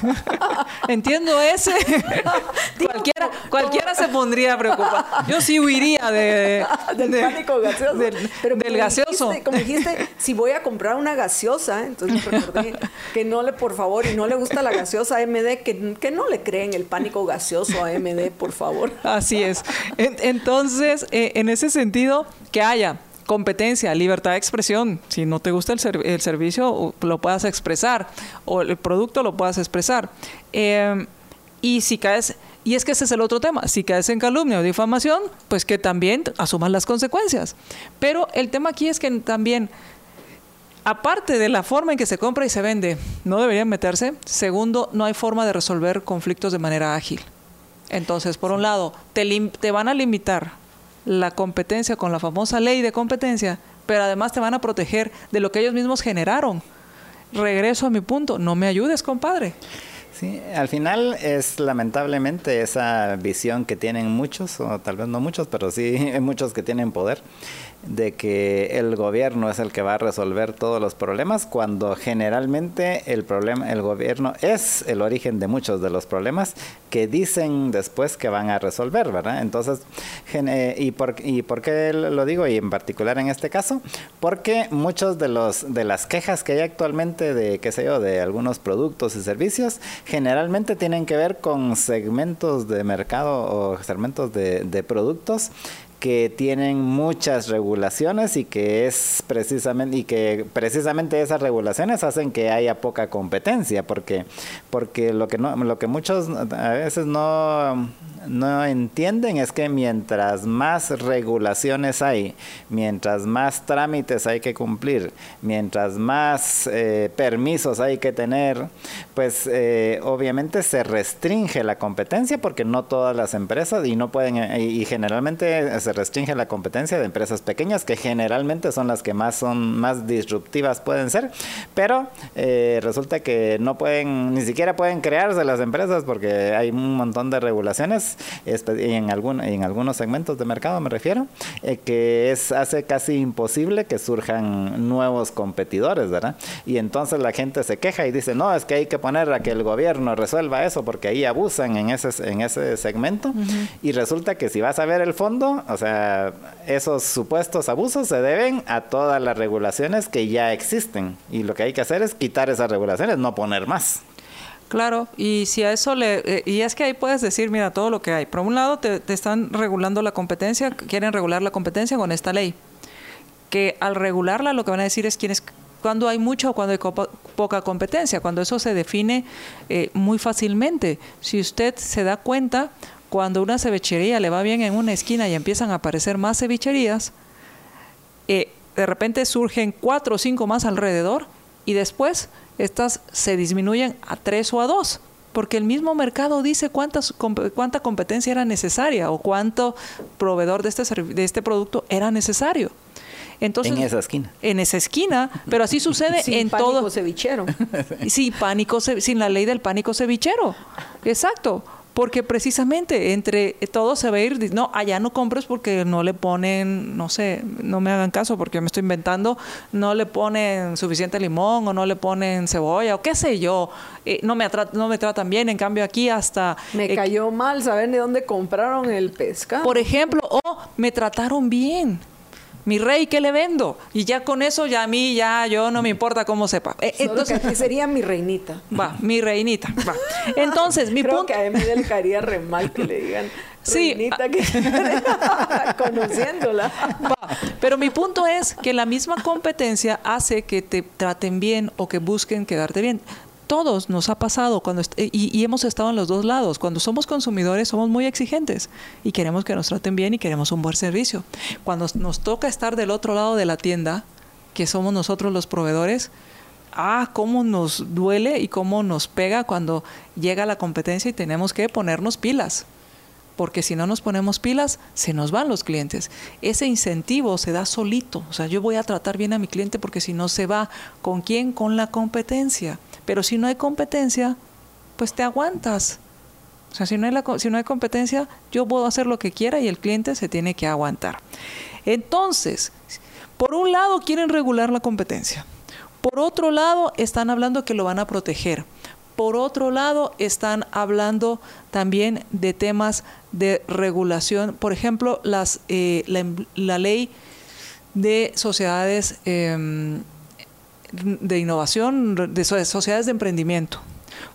*laughs* Entiendo ese. *laughs* cualquiera, cualquiera se pondría preocupado. Yo sí huiría de, *laughs* del pánico gaseoso. Del, Pero gaseoso. como dijiste, si voy a comprar una gaseosa, entonces recordé que no le, por favor, y no le gusta la gaseosa MD, que, que no le creen el pánico gaseoso a MD, por favor. Así es. Entonces, eh, en ese sentido, que haya competencia, libertad de expresión. Si no te gusta el, el servicio, lo puedas expresar o el producto lo puedas expresar. Em, y si caes, y es que ese es el otro tema, si caes en calumnia o difamación, pues que también asumas las consecuencias. Pero el tema aquí es que también, aparte de la forma en que se compra y se vende, no deberían meterse. Segundo, no hay forma de resolver conflictos de manera ágil. Entonces, por un lado, te, te van a limitar la competencia con la famosa ley de competencia, pero además te van a proteger de lo que ellos mismos generaron. Regreso a mi punto, no me ayudes, compadre. Sí, al final es lamentablemente esa visión que tienen muchos, o tal vez no muchos, pero sí *laughs* muchos que tienen poder, de que el gobierno es el que va a resolver todos los problemas cuando generalmente el problema el gobierno es el origen de muchos de los problemas que dicen después que van a resolver, ¿verdad? Entonces, y por, y por qué lo digo y en particular en este caso, porque muchos de los de las quejas que hay actualmente de qué sé yo, de algunos productos y servicios generalmente tienen que ver con segmentos de mercado o segmentos de, de productos que tienen muchas regulaciones y que es precisamente y que precisamente esas regulaciones hacen que haya poca competencia porque porque lo que no lo que muchos a veces no no entienden es que mientras más regulaciones hay, mientras más trámites hay que cumplir, mientras más eh, permisos hay que tener, pues eh, obviamente se restringe la competencia porque no todas las empresas y no pueden y, generalmente se restringe la competencia de empresas pequeñas que generalmente son las que más son más disruptivas pueden ser, pero eh, resulta que no pueden ni siquiera pueden crearse las empresas porque hay un montón de regulaciones en, algún, en algunos segmentos de mercado me refiero, eh, que es, hace casi imposible que surjan nuevos competidores, ¿verdad? Y entonces la gente se queja y dice, no, es que hay que poner a que el gobierno resuelva eso porque ahí abusan en ese, en ese segmento. Y resulta que si vas a ver el fondo, o sea, esos supuestos abusos se deben a todas las regulaciones que ya existen. Y lo que hay que hacer es quitar esas regulaciones, no poner más. Claro, y si a eso le... Eh, y es que ahí puedes decir, mira, todo lo que hay. Por un lado, te, están regulando la competencia, quieren regular la competencia con esta ley. Que al regularla lo que van a decir es quién es cuando hay mucha o cuando hay poca competencia, cuando eso se define eh, muy fácilmente. Si usted se da cuenta, cuando una cevichería le va bien en una esquina y empiezan a aparecer más cevicherías, eh, de repente surgen cuatro o cinco más alrededor y después estas se disminuyen a tres o a dos, porque el mismo mercado dice cuántas, cuánta competencia era necesaria o cuánto proveedor de este, de este producto era necesario. Entonces, en esa esquina. En esa esquina, pero así sucede *laughs* sin en pánico todo. cevichero. *laughs* Sí, pánico, sin la ley del pánico cevichero. Exacto porque precisamente entre todos se va a ir, no, allá no compres porque no le ponen, no sé, no me hagan caso porque me estoy inventando, no le ponen suficiente limón o no le ponen cebolla o qué sé yo, eh, no, me no me tratan bien, en cambio aquí hasta... Me eh, cayó mal saber de dónde compraron el pescado. Por ejemplo, o me trataron bien mi rey, ¿qué le vendo? Y ya con eso, ya a mí, ya yo no me importa cómo sepa. Eh, entonces, que sería mi reinita. Va, mi reinita, va. Entonces, mi Creo punto... que a mí le caería re mal que le digan sí, reinita que... *laughs* conociéndola. Va. Pero mi punto es que la misma competencia hace que te traten bien o que busquen quedarte bien todos nos ha pasado cuando y, hemos estado en los dos lados. Cuando somos consumidores somos muy exigentes y queremos que nos traten bien y queremos un buen servicio. Cuando nos toca estar del otro lado de la tienda, que somos nosotros los proveedores, ah, cómo nos duele y cómo nos pega cuando llega la competencia y tenemos que ponernos pilas. Porque si no nos ponemos pilas, se nos van los clientes. Ese incentivo se da solito. O sea, yo voy a tratar bien a mi cliente porque si no se va, ¿con quién? Con la competencia. Pero si no hay competencia, pues te aguantas. O sea, si no, hay si no hay competencia, yo puedo hacer lo que quiera y el cliente se tiene que aguantar. Entonces, por un lado quieren regular la competencia. Por otro lado, están hablando que lo van a proteger. Por otro lado, están hablando también de temas de regulación. Por ejemplo, eh, la, ley de sociedades em, de innovación, de sociedades de emprendimiento.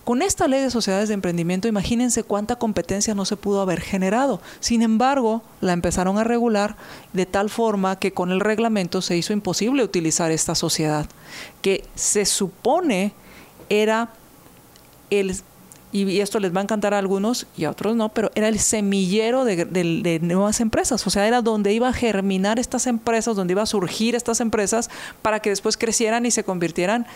Con esta ley de sociedades de emprendimiento, imagínense cuánta competencia no se pudo haber generado. Sin embargo, la empezaron a regular de tal forma que con el reglamento se hizo imposible utilizar esta sociedad, que se supone era el y esto les va a encantar a algunos y a otros no, pero era el semillero de, nuevas empresas, o sea, era donde iba a germinar estas empresas, donde iba a surgir estas empresas para que después crecieran y se convirtieran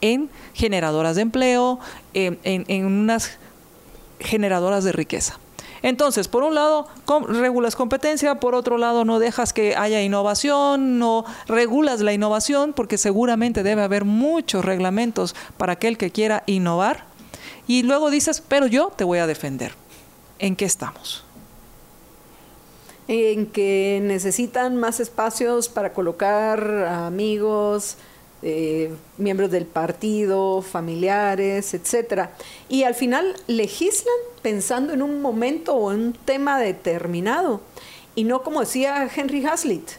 en generadoras de empleo, en, en unas generadoras de riqueza. Entonces, por un lado, regulas competencia, por otro lado, no dejas que haya innovación, no regulas la innovación, porque seguramente debe haber muchos reglamentos para aquel que quiera innovar y luego dices, pero yo te voy a defender. ¿En qué estamos? En que necesitan más espacios para colocar amigos, eh, miembros del partido, familiares, etcétera. Y al final legislan pensando en un momento o en un tema determinado. Y no como decía Henry Hazlitt,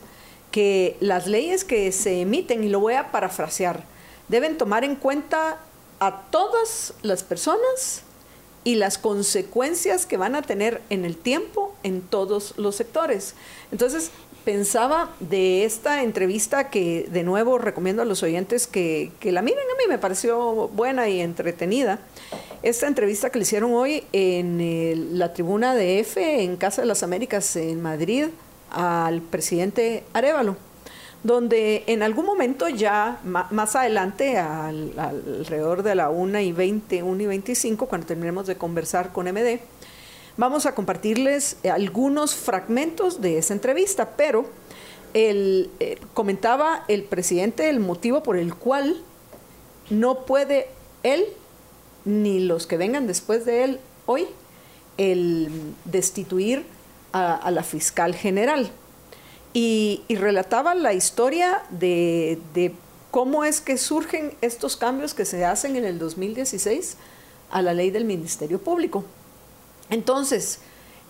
que las leyes que se emiten, y lo voy a parafrasear, deben tomar en cuenta a todas las personas y las consecuencias que van a tener en el tiempo en todos los sectores. Entonces, pensaba de esta entrevista que de nuevo recomiendo a los oyentes que, la miren, a mí me pareció buena y entretenida. Esta entrevista que le hicieron hoy en la tribuna de F en Casa de las Américas en Madrid al presidente Arevalo donde en algún momento ya más adelante, alrededor de la 1 y 20, 1 y 25, cuando terminemos de conversar con MD, vamos a compartirles algunos fragmentos de esa entrevista, pero el, eh, comentaba el presidente el motivo por el cual no puede él ni los que vengan después de él hoy el destituir a la fiscal general y, relataba la historia de, cómo es que surgen estos cambios que se hacen en el 2016 a la ley del Ministerio Público. Entonces,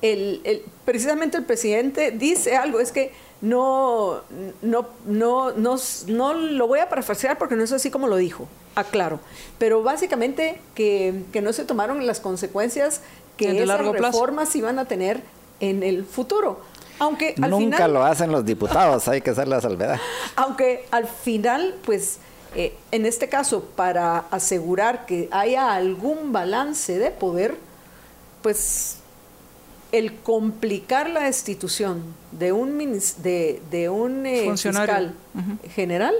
el, precisamente el presidente dice algo, es que no, no, no, no, no lo voy a parafrasear porque no es así como lo dijo, aclaro, pero básicamente que, no se tomaron las consecuencias que esas reformas iban a tener en el futuro. Aunque Nunca lo hacen los diputados, hay que hacer la salvedad. Aunque al final, pues, eh, en este caso, para asegurar que haya algún balance de poder, pues el complicar la destitución de un, de, de un eh, fiscal general,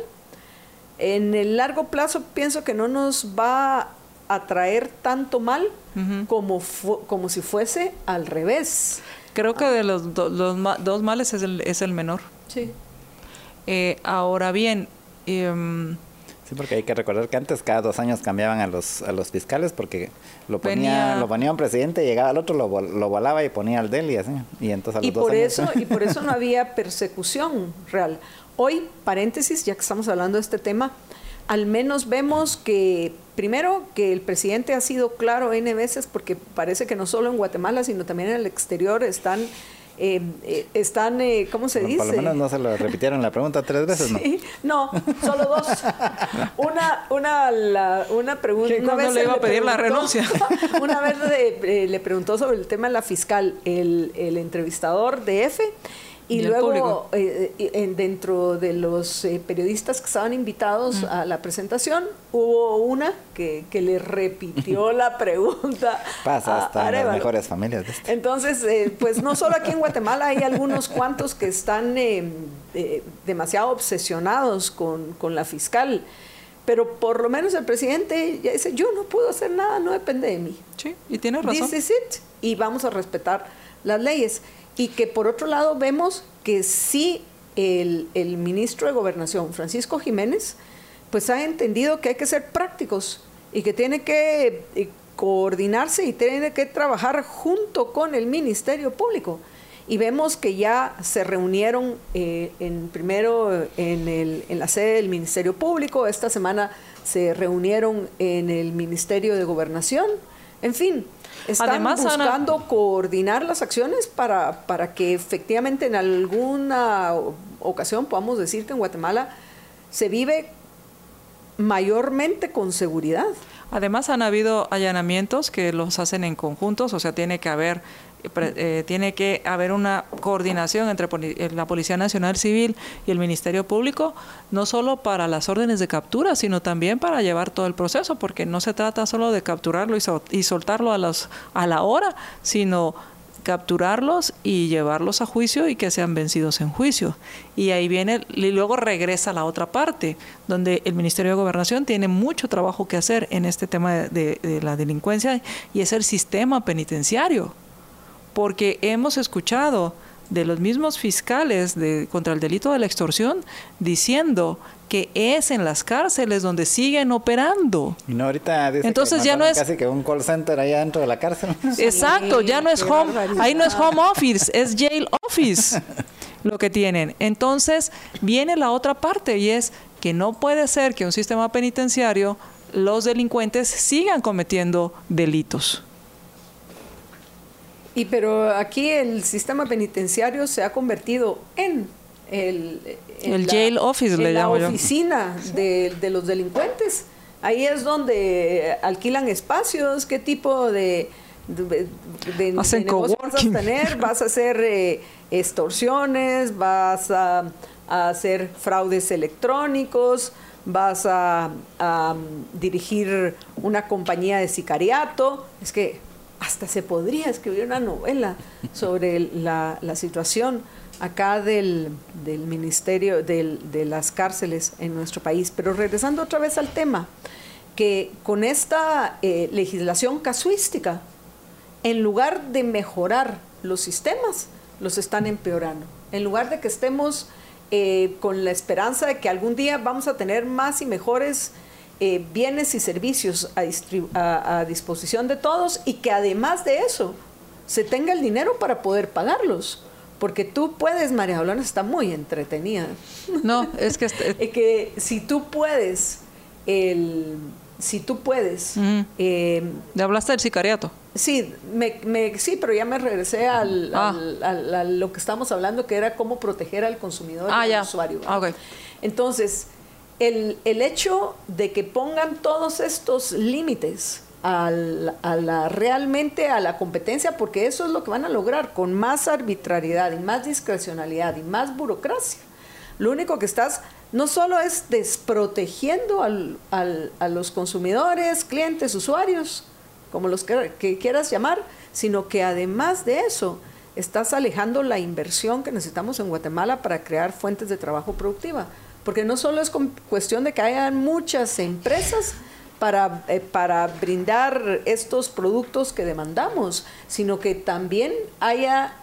en el largo plazo pienso que no nos va a traer tanto mal como, como si fuese al revés. Creo que de los, dos males es el, es el menor. Sí. Eh, ahora bien... Em, sí, porque hay que recordar que antes cada dos años cambiaban a los, a los fiscales porque lo ponía, lo ponía un presidente, llegaba al otro, lo, lo volaba y ponía al del y así. Y, entonces a los por eso, y por eso no *laughs* había persecución real. Hoy, paréntesis, ya que estamos hablando de este tema, al menos vemos que, primero, que el presidente ha sido claro N veces, porque parece que no solo en Guatemala, sino también en el exterior están... Eh, eh, están, eh, ¿cómo se dice? Por lo menos no se lo *laughs* repitieron la pregunta tres veces, ¿no? No, solo dos. Una, una, la, una pregunta. *laughs* Una vez le iba a pedir la renuncia? Una vez le, le, preguntó sobre el tema de la fiscal el, el entrevistador de F y, luego, eh, eh, dentro de los eh, periodistas que estaban invitados a la presentación, hubo una que, le repitió la pregunta. *laughs* Pasa hasta en las mejores familias. Este. Entonces, pues no solo aquí en Guatemala, hay algunos cuantos que están demasiado obsesionados con, con, la fiscal. Pero por lo menos el presidente ya dice, yo no puedo hacer nada, no depende de mí. Sí, y tiene razón. This is it, y vamos a respetar las leyes y que por otro lado vemos que sí el, ministro de Gobernación, Francisco Jiménez, pues ha entendido que hay que ser prácticos y que tiene que eh, coordinarse y tiene que trabajar junto con el Ministerio Público. Y vemos que ya se reunieron eh, en, primero en, el, en la sede del Ministerio Público, esta semana se reunieron en el Ministerio de Gobernación, en fin, están buscando coordinar las acciones para, para que efectivamente en alguna ocasión podamos decir que en Guatemala se vive mayormente con seguridad. Además han habido allanamientos que los hacen en conjuntos, o sea, tiene que haber eh, tiene que haber una coordinación entre eh, la Policía Nacional Civil y el Ministerio Público, no solo para las órdenes de captura, sino también para llevar todo el proceso, porque no se trata solo de capturarlo y, soltarlo a, los, a la hora, sino capturarlos y llevarlos a juicio y que sean vencidos en juicio. Y ahí viene, y luego regresa la otra parte, donde el Ministerio de Gobernación tiene mucho trabajo que hacer en este tema de la delincuencia y es el sistema penitenciario porque hemos escuchado de los mismos fiscales de, contra el delito de la extorsión diciendo que es en las cárceles donde siguen operando. Y no ahorita dice Entonces que ya no es casi que un call center allá dentro de la cárcel. *laughs* Exacto, ya no es home, barbaridad. ahí no es home office, es jail office *laughs* lo que tienen. Entonces viene la otra parte y es que no puede ser que un sistema penitenciario los delincuentes sigan cometiendo delitos. Y pero aquí el sistema penitenciario se ha convertido en el, en El jail office, en le la llamo yo. oficina de, de los delincuentes. Ahí es donde alquilan espacios, qué tipo de, de, Hacen vas a tener, vas a hacer eh, extorsiones, vas a, a hacer fraudes electrónicos, vas a, a dirigir una compañía de sicariato. Es que hasta se podría escribir una novela sobre la, situación acá del, del ministerio del- de las cárceles en nuestro país. Pero regresando otra vez al tema, que con esta eh, legislación casuística, en lugar de mejorar los sistemas, los están empeorando. En lugar de que estemos eh, con la esperanza de que algún día vamos a tener más y mejores eh, bienes y servicios a, a- a disposición de todos y que además de eso se tenga el dinero para poder pagarlos. Porque tú puedes, María Olona está muy entretenida. No, es que este- *laughs* Eh, que si tú puedes, el, si tú puedes, eh, hablaste del sicariato. Sí, me, me- sí, pero ya me regresé al, Ah. al- al- a lo que estamos hablando, que era cómo proteger al consumidor Ah, y ya. al usuario. Ah. Entonces, el, hecho de que pongan todos estos límites a la, realmente a la competencia, porque eso es lo que van a lograr con más arbitrariedad y más discrecionalidad y más burocracia. Lo único que estás no solo es desprotegiendo al- a los consumidores, clientes, usuarios, como los que, que quieras llamar, sino que además de eso estás alejando la inversión que necesitamos en Guatemala para crear fuentes de trabajo productiva. Porque no solo es cuestión de que hayan muchas empresas para, eh, para brindar estos productos que demandamos, sino que también haya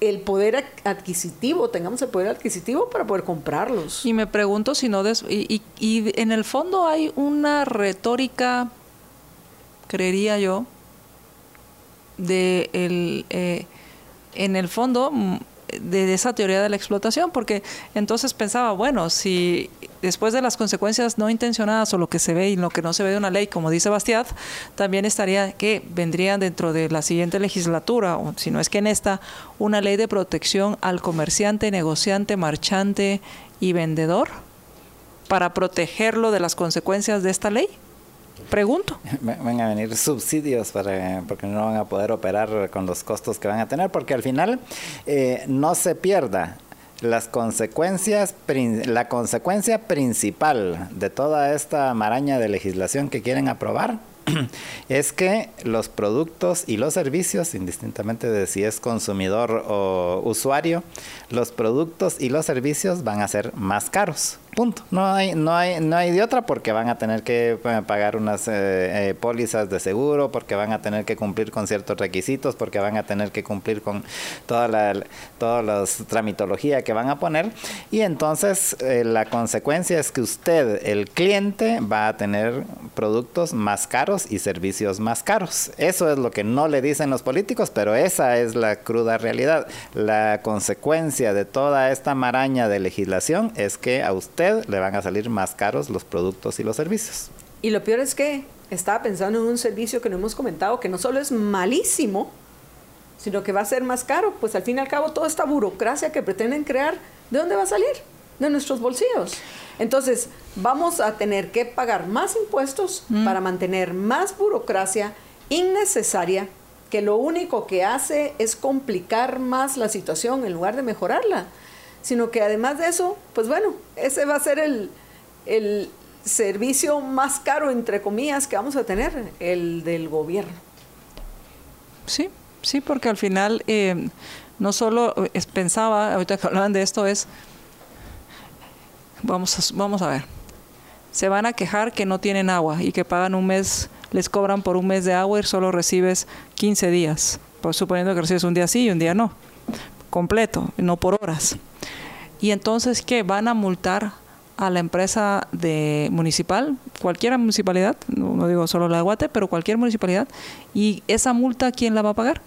el poder adquisitivo, tengamos el poder adquisitivo para poder comprarlos. Y me pregunto si no... des- y, y- y en el fondo hay una retórica, creería yo, de el, eh, en el fondo mm, de esa teoría de la explotación, porque entonces pensaba, bueno, si después de las consecuencias no intencionadas o lo que se ve y lo que no se ve de una ley, como dice Bastiat, también estaría que vendría dentro de la siguiente legislatura, o si no es que en esta, una ley de protección al comerciante, negociante, marchante y vendedor para protegerlo de las consecuencias de esta ley. Pregunto. van a venir subsidios para porque no van a poder operar con los costos que van a tener porque al final eh, no se pierda las consecuencias la consecuencia principal de toda esta maraña de legislación que quieren aprobar *clears throat* es que los productos y los servicios, indistintamente de si es consumidor o usuario, los productos y los servicios van a ser más caros. Punto. No hay, no hay, no hay de otra porque van a tener que eh, pagar unas eh, eh, pólizas de seguro, porque van a tener que cumplir con ciertos requisitos, porque van a tener que cumplir con toda la, toda la tramitología que van a poner. Y entonces la consecuencia es que usted, el cliente, va a tener productos más caros y servicios más caros. Eso es lo que no le dicen los políticos, pero esa es la cruda realidad. La consecuencia de toda esta maraña de legislación es que a usted le van a salir más caros los productos y los servicios. Y lo peor es que estaba pensando en un servicio que no hemos comentado, que no solo es malísimo, sino que va a ser más caro. Pues al fin y al cabo, toda esta burocracia que pretenden crear, ¿de dónde va a salir? De nuestros bolsillos. Entonces, vamos a tener que pagar más impuestos para mantener más burocracia innecesaria, que lo único que hace es complicar más la situación en lugar de mejorarla. Sino que además de eso, pues bueno, ese va a ser el, el servicio más caro, entre comillas, que vamos a tener, el del gobierno. Sí, sí, porque al final eh, no solo es, pensaba, ahorita que hablaban de esto, es, vamos a, vamos a ver, se van a quejar que no tienen agua y que pagan un mes, les cobran por un mes de agua y solo recibes 15 días, pues suponiendo que recibes un día sí y un día no. completo, no por horas. Y entonces, ¿qué? Van a multar a la empresa de municipal, cualquier municipalidad, no, digo solo la de Guate, pero cualquier municipalidad, y esa multa, ¿quién la va a pagar?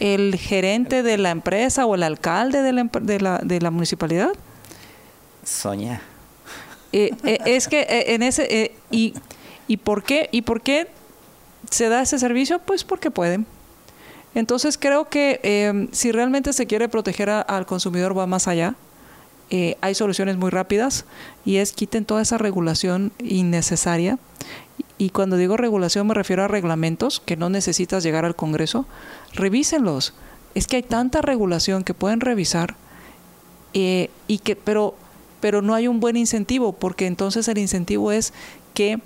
¿El gerente de la empresa o el alcalde de la, de la, de la municipalidad? Soña. Eh, eh, es que eh, en ese... y, ¿Y por qué? ¿Y por qué se da ese servicio? Pues porque pueden. Entonces creo que em, si realmente se quiere proteger al consumidor va más allá. Eh, hay soluciones muy rápidas y es quiten toda esa regulación innecesaria. Y cuando digo regulación me refiero a reglamentos que no necesitas llegar al Congreso. Revísenlos. Es que hay tanta regulación que pueden revisar eh, y que, pero, pero no hay un buen incentivo porque entonces el incentivo es que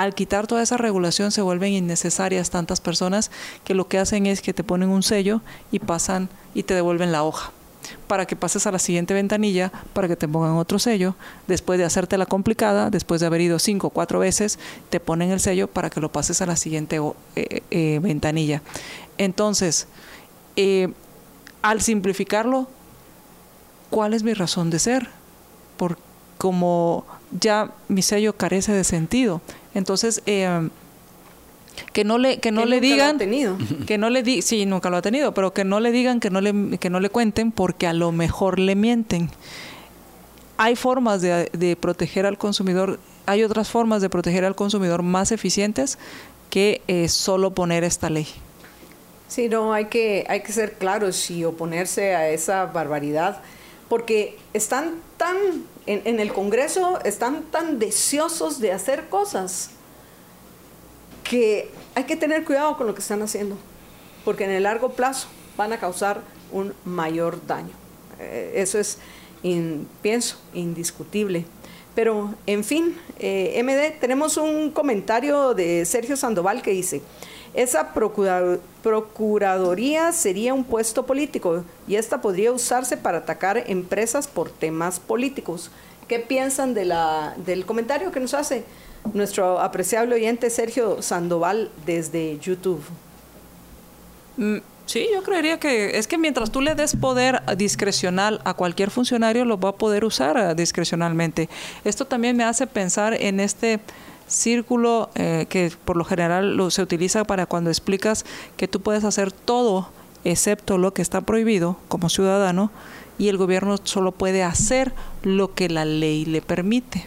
al quitar toda esa regulación se vuelven innecesarias tantas personas que lo que hacen es que te ponen un sello y pasan y te devuelven la hoja para que pases a la siguiente ventanilla, para que te pongan otro sello, después de hacerte la complicada, después de haber ido cinco o cuatro veces, te ponen el sello para que lo pases a la siguiente eh, eh, ventanilla. Entonces, eh, al simplificarlo, ¿cuál es mi razón de ser? Por, como ya mi sello carece de sentido. Entonces, eh, que no le que no le digan *laughs* que no le di sí nunca lo ha tenido pero que no le digan que no le que no le cuenten porque a lo mejor le mienten. Hay formas de, proteger al consumidor hay otras formas de proteger al consumidor más eficientes que eh, solo poner esta ley. Sí no hay que hay que ser claros y oponerse a esa barbaridad porque están tan en, el Congreso están tan deseosos de hacer cosas que hay que tener cuidado con lo que están haciendo, porque en el largo plazo van a causar un mayor daño. Eh, eso es, pienso, indiscutible. Pero, en fin, eh, MD, tenemos un comentario de Sergio Sandoval que dice, esa procuraduría sería un puesto político y esta podría usarse para atacar empresas por temas políticos. ¿Qué piensan de la, del comentario que nos hace nuestro apreciable oyente Sergio Sandoval desde YouTube? Mm, sí, yo creería que es que mientras tú le des poder discrecional a cualquier funcionario, lo va a poder usar eh, discrecionalmente. Esto también me hace pensar en este círculo eh, que por lo general lo, se utiliza para cuando explicas que tú puedes hacer todo excepto lo que está prohibido como ciudadano y el gobierno solo puede hacer lo que la ley le permite.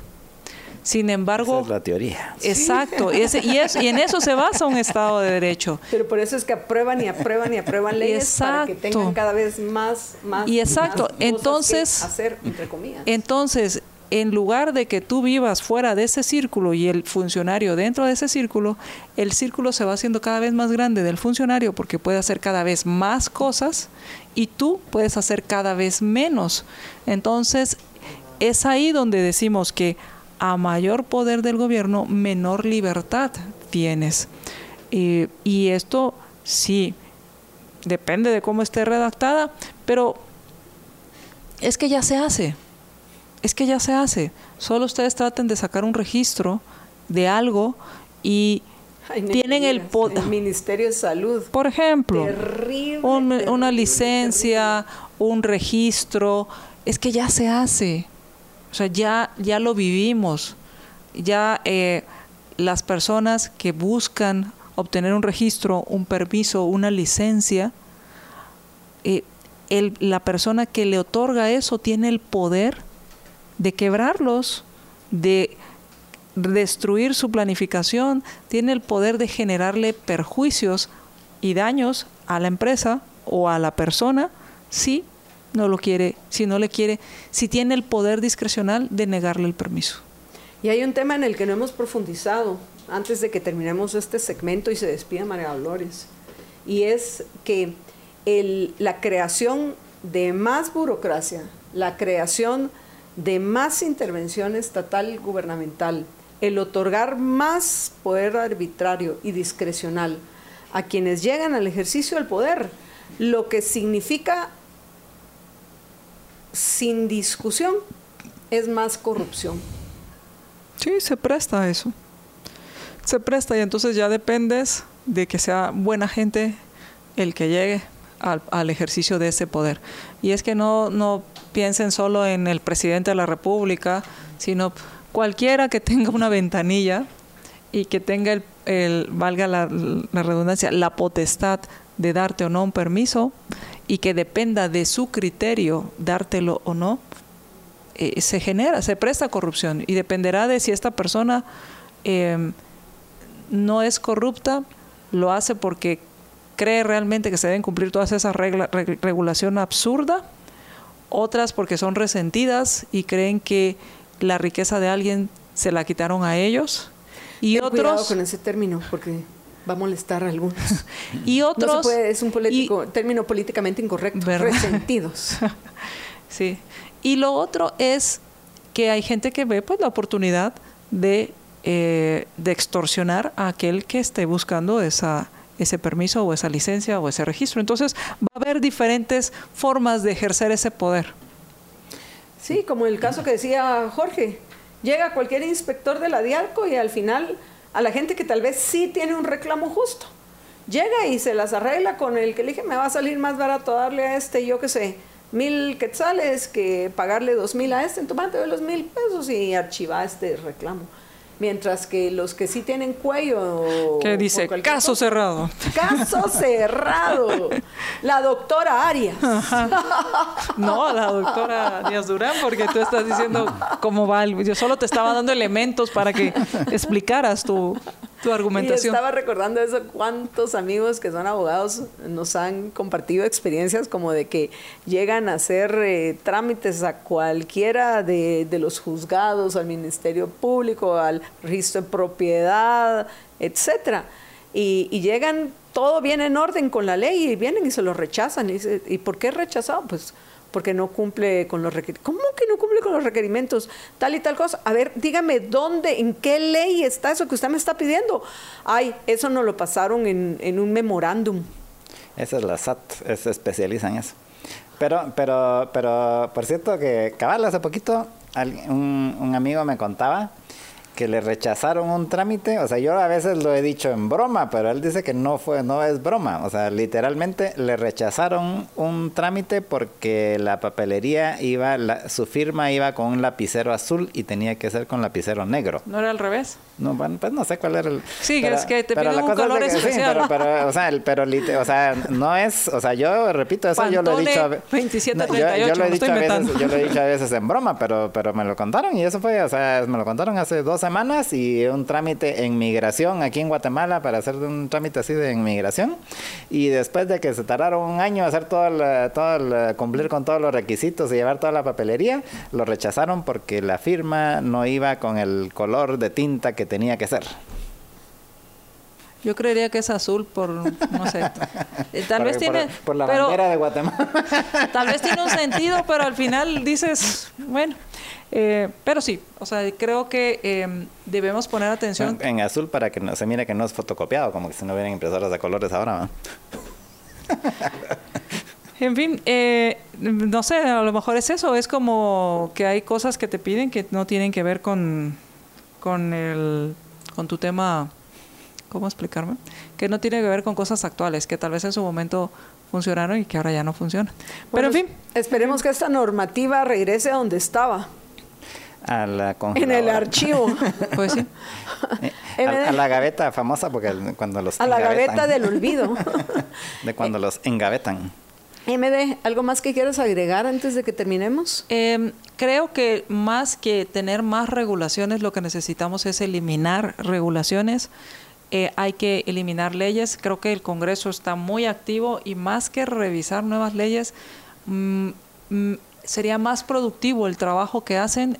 Sin embargo, Esa es la teoría. Exacto, y, y, y, en eso se basa un Estado de Derecho. Pero por eso es que aprueban y aprueban y aprueban leyes para que tengan cada vez más, más y exacto. entonces, hacer entre comillas. Entonces, en lugar de que tú vivas fuera de ese círculo y el funcionario dentro de ese círculo, el círculo se va haciendo cada vez más grande del funcionario porque puede hacer cada vez más cosas y tú puedes hacer cada vez menos. Entonces, es ahí donde decimos que a mayor poder del gobierno, menor libertad tienes. Y esto sí, depende de cómo esté redactada, pero es que ya se hace es que ya se hace. Solo ustedes traten de sacar un registro de algo y tienen el poder. El Ministerio de Salud. Por ejemplo, una licencia, un registro. Es que ya se hace. O sea, ya, ya lo vivimos. Ya eh, las personas que buscan obtener un registro, un permiso, una licencia, eh, la persona que le otorga eso tiene el poder de quebrarlos, de destruir su planificación, tiene el poder de generarle perjuicios y daños a la empresa o a la persona si no lo quiere, si no le quiere, si tiene el poder discrecional de negarle el permiso. Y hay un tema en el que no hemos profundizado antes de que terminemos este segmento y se despida María Dolores, y es que la creación de más burocracia, la creación de más intervención estatal y gubernamental, el otorgar más poder arbitrario y discrecional a quienes llegan al ejercicio del poder, lo que significa sin discusión es más corrupción. Sí, se presta a eso. Se presta y entonces ya dependes de que sea buena gente el que llegue al, al, ejercicio de ese poder. Y es que no, no piensen solo en el presidente de la República, sino cualquiera que tenga una ventanilla y que tenga, el, el valga la, la redundancia, la potestad de darte o no un permiso y que dependa de su criterio dártelo o no, eh, se genera, se presta corrupción y dependerá de si esta persona eh, no es corrupta, lo hace porque cree realmente que se deben cumplir todas esas reglas, reg, regulación absurda, otras porque son resentidas y creen que la riqueza de alguien se la quitaron a ellos. Y Ten otros cuidado con ese término porque va a molestar a algunos. *laughs* y otros no se puede, es un político, y, término políticamente incorrecto, ¿verdad? resentidos. *laughs* sí. Y lo otro es que hay gente que ve pues la oportunidad de, eh, de extorsionar a aquel que esté buscando esa, ese permiso o esa licencia o ese registro. Entonces va a haber diferentes formas de ejercer ese poder. Sí, como el caso que decía Jorge. Llega cualquier inspector de la y al final a la gente que tal vez sí tiene un reclamo justo. Llega y se las arregla con el que le dije, me va a salir más barato darle a este, yo qué sé, mil quetzales que pagarle dos mil a este, entonces te doy los mil pesos y archiva este reclamo. Mientras que los que sí tienen cuello... Que dice, caso cosa, cerrado. Caso *laughs* cerrado. La doctora Arias. No, la doctora Díaz Durán, porque tú estás diciendo cómo va. El, yo solo te estaba dando elementos para que *laughs* explicaras tu, tu argumentación. Y estaba recordando eso, cuántos amigos que son abogados nos han compartido experiencias como de que llegan a hacer eh, trámites a cualquiera de, de, los juzgados, al Ministerio Público, al registro de propiedad, etcétera. Y, y, llegan, todo viene en orden con la ley y vienen y se lo rechazan. Y, ¿y por qué rechazado? Pues porque no cumple con los requerimientos. ¿Cómo que no cumple con los requerimientos? Tal y tal cosa. A ver, dígame, ¿dónde, en qué ley está eso que usted me está pidiendo? Ay, eso nos lo pasaron en, en un memorándum. Esa es la SAT, se especializa en eso. Pero, pero, pero, por cierto que cabal hace poquito un, un amigo me contaba que le rechazaron un trámite, o sea, yo a veces lo he dicho en broma, pero él dice que no fue, no es broma, o sea, literalmente le rechazaron un trámite porque la papelería iba, la, su firma iba con un lapicero azul y tenía que ser con lapicero negro. ¿No era al revés? No, bueno, pues no sé cuál era el. Sí, pero, es que te piden un color que, especial. Sí, pero, pero, o sea, el, pero, o sea, no es, o sea, yo repito eso, Pantone yo lo he dicho. A, 2738, yo, yo, lo he no dicho a veces, yo lo he dicho a veces en broma, pero, pero me lo contaron y eso fue, o sea, me lo contaron hace dos semanas y un trámite en migración aquí en Guatemala para hacer un trámite así de inmigración y después de que se tardaron un año hacer todo el, todo cumplir con todos los requisitos y llevar toda la papelería, lo rechazaron porque la firma no iba con el color de tinta que tenía que ser. Yo creería que es azul por, no sé. *laughs* Tal por, vez tiene. Por, por la pero, bandera de Guatemala. *laughs* Tal vez tiene un sentido, pero al final dices, bueno. Eh, pero sí, o sea, creo que eh, debemos poner atención. En, en, azul para que no se mire que no es fotocopiado, como que si no hubieran impresoras de colores ahora. ¿no? *laughs* En fin, eh, no sé, a lo mejor es eso, es como que hay cosas que te piden que no tienen que ver con, con, el, con tu tema ¿cómo explicarme? Que no tiene que ver con cosas actuales, que tal vez en su momento funcionaron y que ahora ya no funcionan. Pero bueno, en fin. Esperemos que esta normativa regrese a donde estaba. A la en el archivo. *laughs* pues sí. Eh, a, a, la gaveta famosa, porque cuando los. A la gaveta del olvido. *laughs* de cuando los engavetan. MD, ¿algo más que quieras agregar antes de que terminemos? Eh, creo que más que tener más regulaciones, lo que necesitamos es eliminar regulaciones. Eh, hay que eliminar leyes. Creo que el Congreso está muy activo y más que revisar nuevas leyes, mmm, mmm, sería más productivo el trabajo que hacen.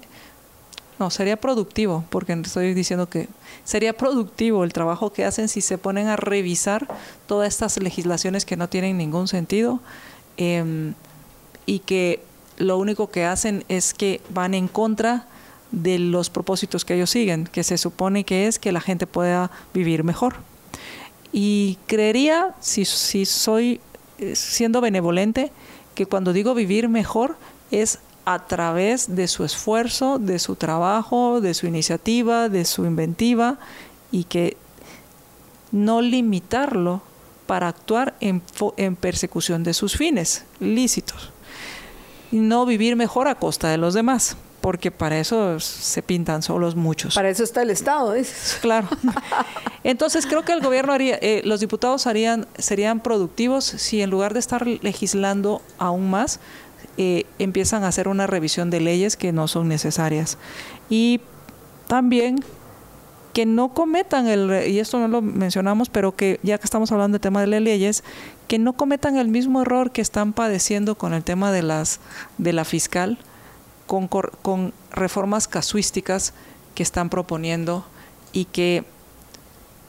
No, sería productivo, porque estoy diciendo que sería productivo el trabajo que hacen si se ponen a revisar todas estas legislaciones que no tienen ningún sentido eh, y que lo único que hacen es que van en contra de los propósitos que ellos siguen, que se supone que es que la gente pueda vivir mejor. Y creería, si, soy eh, siendo benevolente, que cuando digo vivir mejor es a través de su esfuerzo, de su trabajo, de su iniciativa, de su inventiva, y que no limitarlo para actuar en, en persecución de sus fines lícitos y no vivir mejor a costa de los demás porque para eso se pintan solos muchos. Para eso está el Estado, dices. Claro. *laughs* Entonces creo que el gobierno haría, eh, los diputados harían, serían productivos si en lugar de estar legislando aún más, eh, empiezan a hacer una revisión de leyes que no son necesarias. Y también que no cometan el, y esto no lo mencionamos, pero que ya que estamos hablando del tema de las leyes, que no cometan el mismo error que están padeciendo con el tema de las de la fiscal, con, reformas casuísticas que están proponiendo y que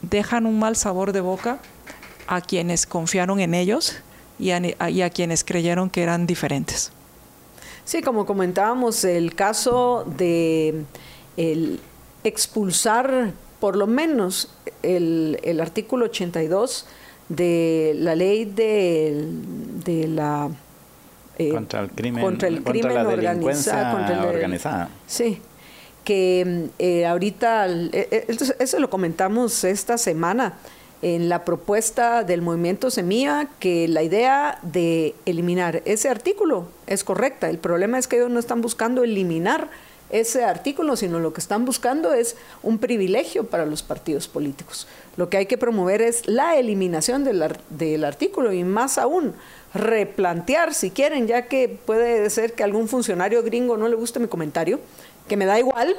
dejan un mal sabor de boca a quienes confiaron en ellos y a, quienes creyeron que eran diferentes. Sí, como comentábamos, el caso de el expulsar por lo menos el, el artículo 82 de la ley de, de la eh, contra el crimen, contra el crimen la organizado, contra organizada. Sí, que eh, ahorita, eh, eso lo comentamos esta semana en la propuesta del movimiento Semilla, que la idea de eliminar ese artículo es correcta. El problema es que ellos no están buscando eliminar ese artículo, sino lo que están buscando es un privilegio para los partidos políticos. Lo que hay que promover es la eliminación del, del artículo y más aún replantear, si quieren, ya que puede ser que algún funcionario gringo no le guste mi comentario, que me da igual,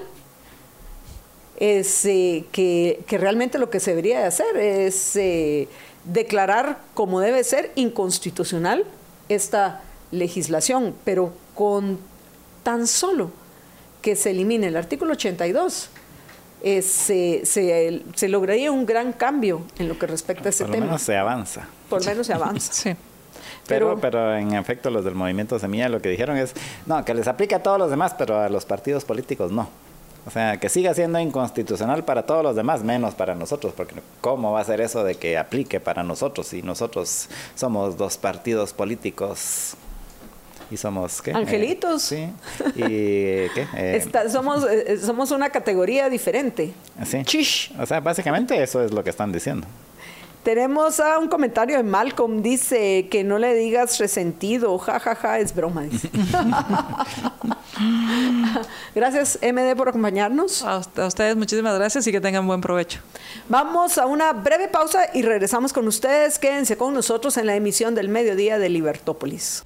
es eh, que, realmente lo que se debería de hacer es eh, declarar como debe ser inconstitucional esta legislación, pero con tan solo que se elimine el artículo 82, eh, se, se, lograría un gran cambio en lo que respecta a ese tema. Por lo menos se avanza. Por lo menos se avanza. sí. Pero, pero, en efecto los del movimiento Semilla lo que dijeron es, no, que les aplique a todos los demás, pero a los partidos políticos no. O sea, que siga siendo inconstitucional para todos los demás, menos para nosotros, porque ¿cómo va a ser eso de que aplique para nosotros si nosotros somos dos partidos políticos y somos qué angelitos. Sí. Y qué *laughs* eh, somos eh, somos una categoría diferente. Sí. Chish. o sea básicamente eso es lo que están diciendo tenemos a un comentario de Malcolm, dice que no le digas resentido, jajaja, ja, ja, es broma. *laughs* gracias MD por acompañarnos. A, ustedes muchísimas gracias y que tengan buen provecho. Vamos a una breve pausa y regresamos con ustedes. Quédense con nosotros en la emisión del mediodía de Libertópolis.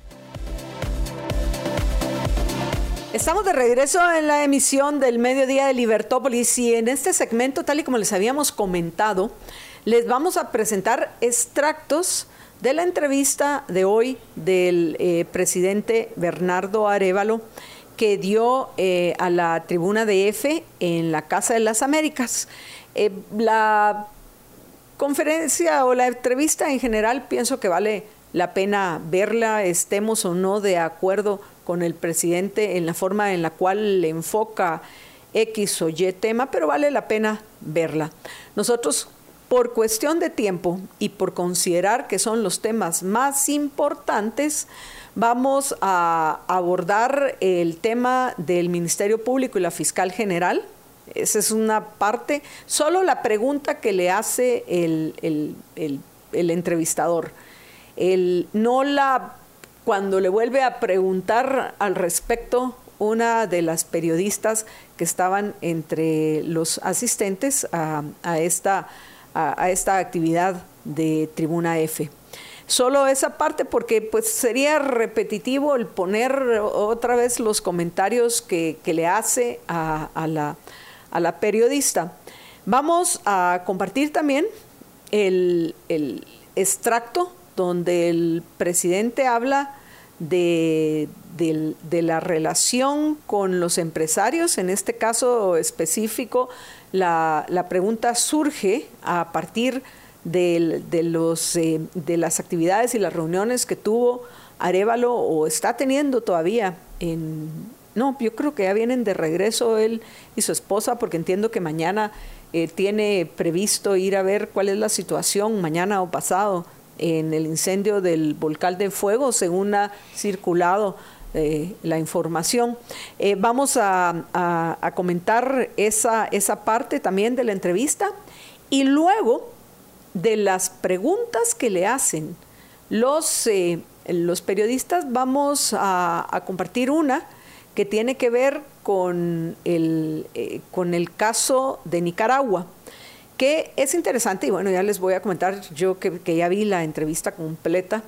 Estamos de regreso en la emisión del mediodía de Libertópolis y en este segmento, tal y como les habíamos comentado, les vamos a presentar extractos de la entrevista de hoy del eh, presidente Bernardo Arevalo que dio eh, a la tribuna de F en la Casa de las Américas. Eh, la conferencia o la entrevista en general pienso que vale la pena verla, estemos o no de acuerdo con el presidente en la forma en la cual le enfoca X o Y tema, pero vale la pena verla. Nosotros por cuestión de tiempo y por considerar que son los temas más importantes, vamos a abordar el tema del Ministerio Público y la Fiscal General. Esa es una parte, solo la pregunta que le hace el, entrevistador. El, no la, cuando le vuelve a preguntar al respecto una de las periodistas que estaban entre los asistentes a, a esta a, esta actividad de Tribuna F. Solo esa parte porque pues sería repetitivo el poner otra vez los comentarios que, le hace a, la, a, la, periodista. Vamos a compartir también el, el extracto donde el presidente habla de, de, la relación con los empresarios, en este caso específico, la, la pregunta surge a partir de, los, eh, de las actividades y las reuniones que tuvo Arevalo o está teniendo todavía en... No, yo creo que ya vienen de regreso él y su esposa porque entiendo que mañana eh, tiene previsto ir a ver cuál es la situación mañana o pasado en el incendio del volcán de fuego, según ha circulado eh, la información. Eh, vamos a, comentar esa, esa parte también de la entrevista y luego de las preguntas que le hacen los, eh, los periodistas, vamos a, compartir una que tiene que ver con el, con el caso de Nicaragua, que es interesante y bueno, ya les voy a comentar yo que ya vi la entrevista completa,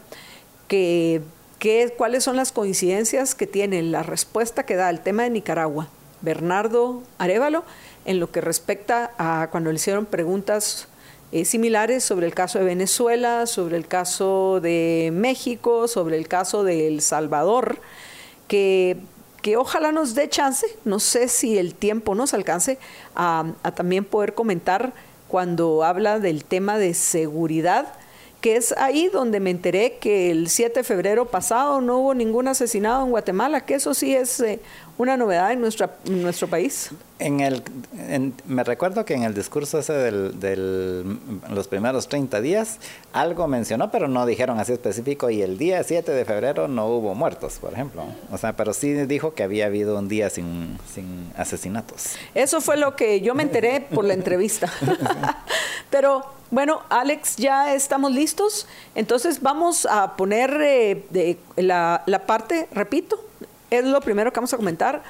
que, que, cuáles son las coincidencias que tiene la respuesta que da al tema de Nicaragua Bernardo Arevalo en lo que respecta a cuando le hicieron preguntas eh, similares sobre el caso de Venezuela, sobre el caso de México, sobre el caso de El Salvador, que, que ojalá nos dé chance, no sé si el tiempo nos alcance a también poder comentar cuando habla del tema de seguridad que es ahí donde me enteré que el 7 de febrero pasado no hubo ningún asesinado en Guatemala, que eso sí es eh, una novedad en, nuestra, nuestro país. En el, me recuerdo que en el discurso ese de del, los primeros 30 días algo mencionó, pero no dijeron así específico, y el día 7 de febrero no hubo muertos, por ejemplo. O sea, pero sí dijo que había habido un día sin, sin asesinatos. Eso fue lo que yo me enteré por la entrevista. *laughs* pero bueno, Alex, ya estamos listos. Entonces vamos a poner eh, la, parte, repito, es lo primero que vamos a comentar,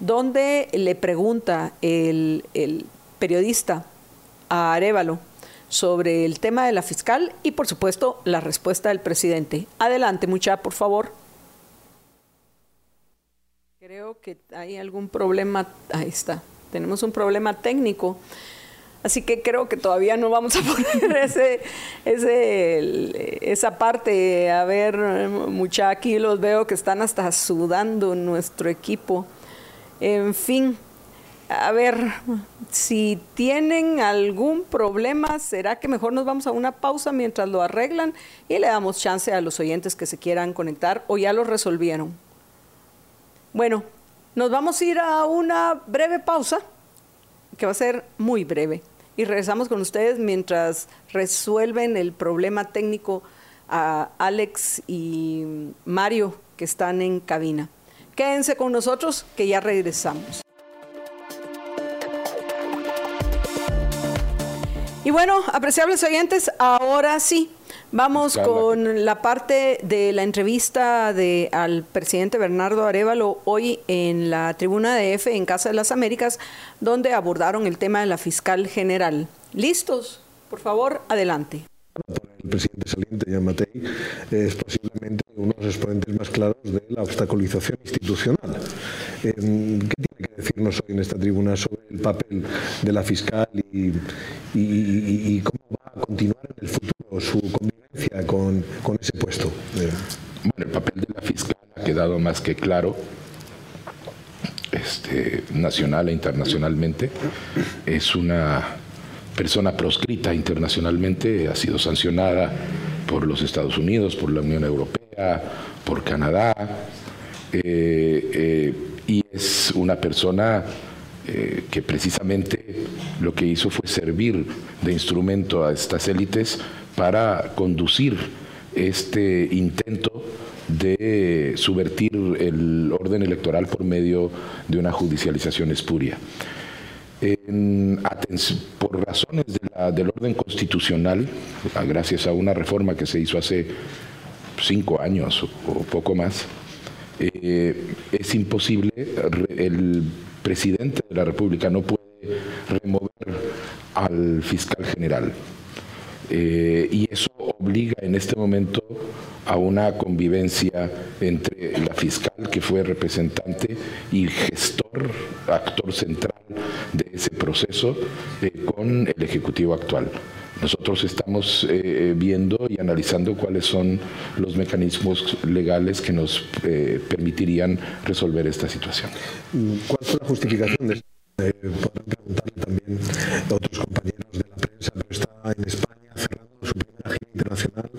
donde le pregunta el, periodista a Arevalo sobre el tema de la fiscal y por supuesto la respuesta del presidente. Adelante, mucha, por favor. Creo que hay algún problema, ahí está, tenemos un problema técnico. Así que creo que todavía no vamos a *laughs* poner ese, esa parte. A ver, mucha aquí los veo que están hasta sudando nuestro equipo. En fin, a ver, si tienen algún problema, será que mejor nos vamos a una pausa mientras lo arreglan y le damos chance a los oyentes que se quieran conectar o ya lo resolvieron. Bueno, nos vamos a ir a una breve pausa que va a ser muy breve y regresamos con ustedes mientras resuelven el problema técnico a Alex y Mario que están en cabina. Quédense con nosotros que ya regresamos. Y bueno, apreciables oyentes, ahora sí, Vamos con la parte de la entrevista de, al presidente Bernardo Arevalo hoy en la tribuna de F en Casa de las Américas, donde abordaron el tema de la fiscal general. ¿Listos? Por favor, adelante. El presidente saliente, Yamatei, es posiblemente uno de los exponentes más claros de la obstaculización institucional. Eh, ¿Qué tiene que decirnos hoy en esta tribuna sobre el papel de la fiscal y, cómo va a continuar en el futuro su convivencia con, con ese puesto? Bueno, el papel de la fiscal ha quedado más que claro este, nacional e internacionalmente. Es una persona proscrita internacionalmente, ha sido sancionada por los Estados Unidos, por la Unión Europea, por Canadá, eh, eh, y es una persona eh, que precisamente lo que hizo fue servir de instrumento a estas élites para conducir este intento de subvertir el orden electoral por medio de una judicialización espuria. Por razones del orden constitucional, gracias a una reforma que se hizo hace cinco años o, poco más, eh, es imposible, el presidente de la República no puede remover al fiscal general. Eh, y eso obliga en este momento a una convivencia entre la fiscal, que fue representante y gestor, actor central de ese proceso, eh, con el Ejecutivo actual. Nosotros estamos eh, viendo y analizando cuáles son los mecanismos legales que nos eh, permitirían resolver esta situación. ¿Cuál fue la justificación de? Eh, podrán preguntarle también a otros compañeros de la prensa, pero está en España internacional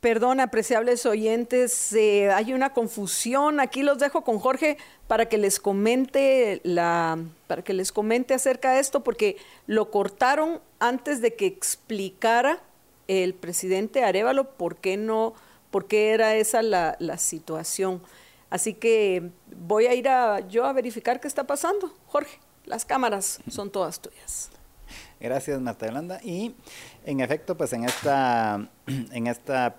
Perdón, apreciables oyentes, eh, hay una confusión. Aquí los dejo con Jorge para que les comente la, para que les comente acerca de esto, porque lo cortaron antes de que explicara el presidente Arevalo por qué no, por qué era esa la, la situación. Así que voy a ir a, yo a verificar qué está pasando. Jorge, las cámaras son todas tuyas. Gracias, Marta Yolanda. Y en efecto, pues en esta, *clears throat* en esta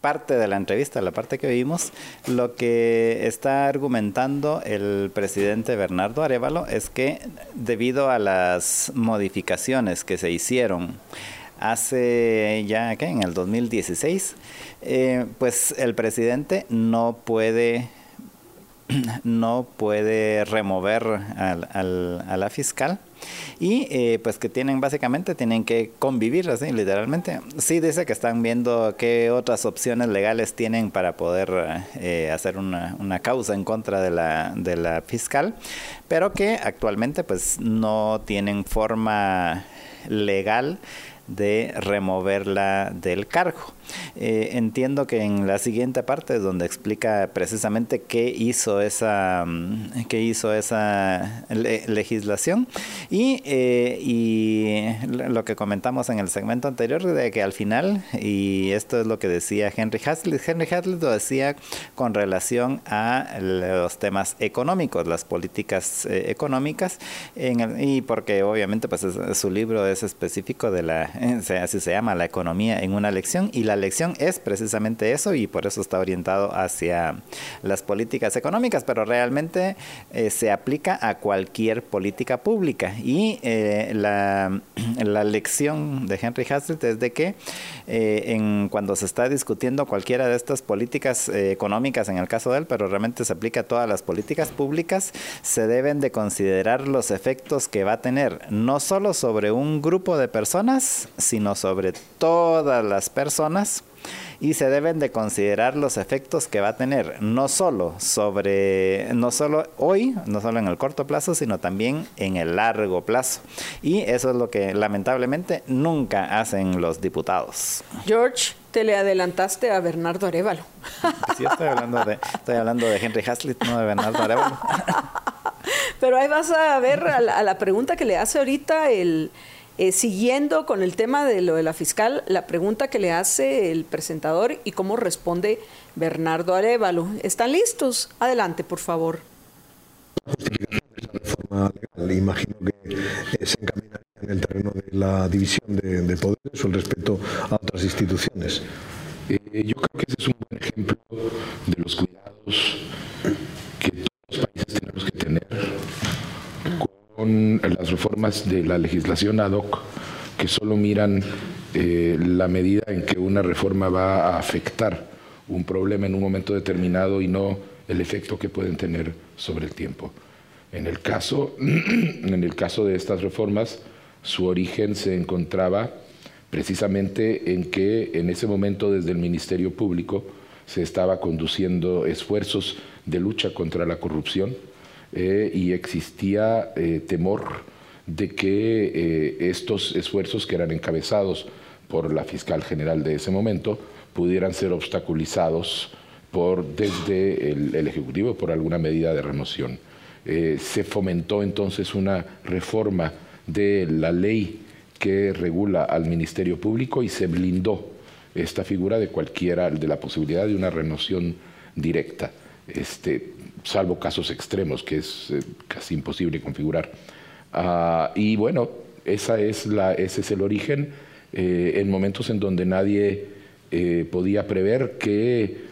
parte de la entrevista, la parte que vimos, lo que está argumentando el presidente Bernardo Arevalo es que debido a las modificaciones que se hicieron hace ya que en el 2016, eh, pues el presidente no puede *clears throat* no puede remover al, a la fiscal y eh, pues que tienen básicamente tienen que convivir así literalmente sí dice que están viendo qué otras opciones legales tienen para poder eh, hacer una, una, causa en contra de la, de la fiscal pero que actualmente pues no tienen forma legal de removerla del cargo. Eh, entiendo que en la siguiente parte es donde explica precisamente qué hizo esa, mm, qué hizo esa legislación y, eh, y lo que comentamos en el segmento anterior de que al final, y esto es lo que decía Henry Hazlitt, Henry Hazlitt lo decía con relación a los temas económicos, las políticas eh, económicas, en y porque obviamente pues su libro es específico de la, así se llama, la economía en una lección, y la lección es precisamente eso y por eso está orientado hacia las políticas económicas, pero realmente eh, se aplica a cualquier política pública. Y eh, la, *clears throat* la, lección de Henry Hazlitt es de que eh, en, cuando se está discutiendo cualquiera de estas políticas económicas, en el caso de él, pero realmente se aplica a todas las políticas públicas, se deben de considerar los efectos que va a tener, no solo sobre un grupo de personas, sino sobre todas las personas y se deben de considerar los efectos que va a tener no solo sobre no solo hoy, no solo en el corto plazo, sino también en el largo plazo. Y eso es lo que lamentablemente nunca hacen los diputados. George, te le adelantaste a Bernardo Arevalo. *laughs* Sí, estoy hablando de, estoy hablando de Henry Hazlitt, no de Bernardo Arevalo. *laughs* Pero ahí vas a ver a la pregunta que le hace ahorita el, eh, siguiendo con el tema de lo de la fiscal, la pregunta que le hace el presentador y cómo responde Bernardo Arevalo. ¿Están listos? Adelante, por favor. reforma legal, imagino que se encaminaría en el terreno de la división de, poderes o el respeto a otras instituciones. Eh, yo creo que ese es un buen ejemplo de los cuidados que todos los países tenemos que tener las reformas de la legislación ad hoc que solo miran eh, la medida en que una reforma va a afectar un problema en un momento determinado y no el efecto que pueden tener sobre el tiempo. En el caso, *clears throat* en el caso de estas reformas, su origen se encontraba precisamente en que en ese momento desde el Ministerio Público se estaba conduciendo esfuerzos de lucha contra la corrupción, eh, y existía eh, temor de que eh, estos esfuerzos que eran encabezados por la fiscal general de ese momento pudieran ser obstaculizados por, desde el, el Ejecutivo por alguna medida de remoción. se fomentó entonces una reforma de la ley que regula al Ministerio Público y se blindó esta figura de cualquiera, de la posibilidad de una remoción directa. Este, salvo casos extremos, que es eh, casi imposible configurar. Ah, y bueno, esa es ese es el origen eh, en momentos en donde nadie eh, podía prever que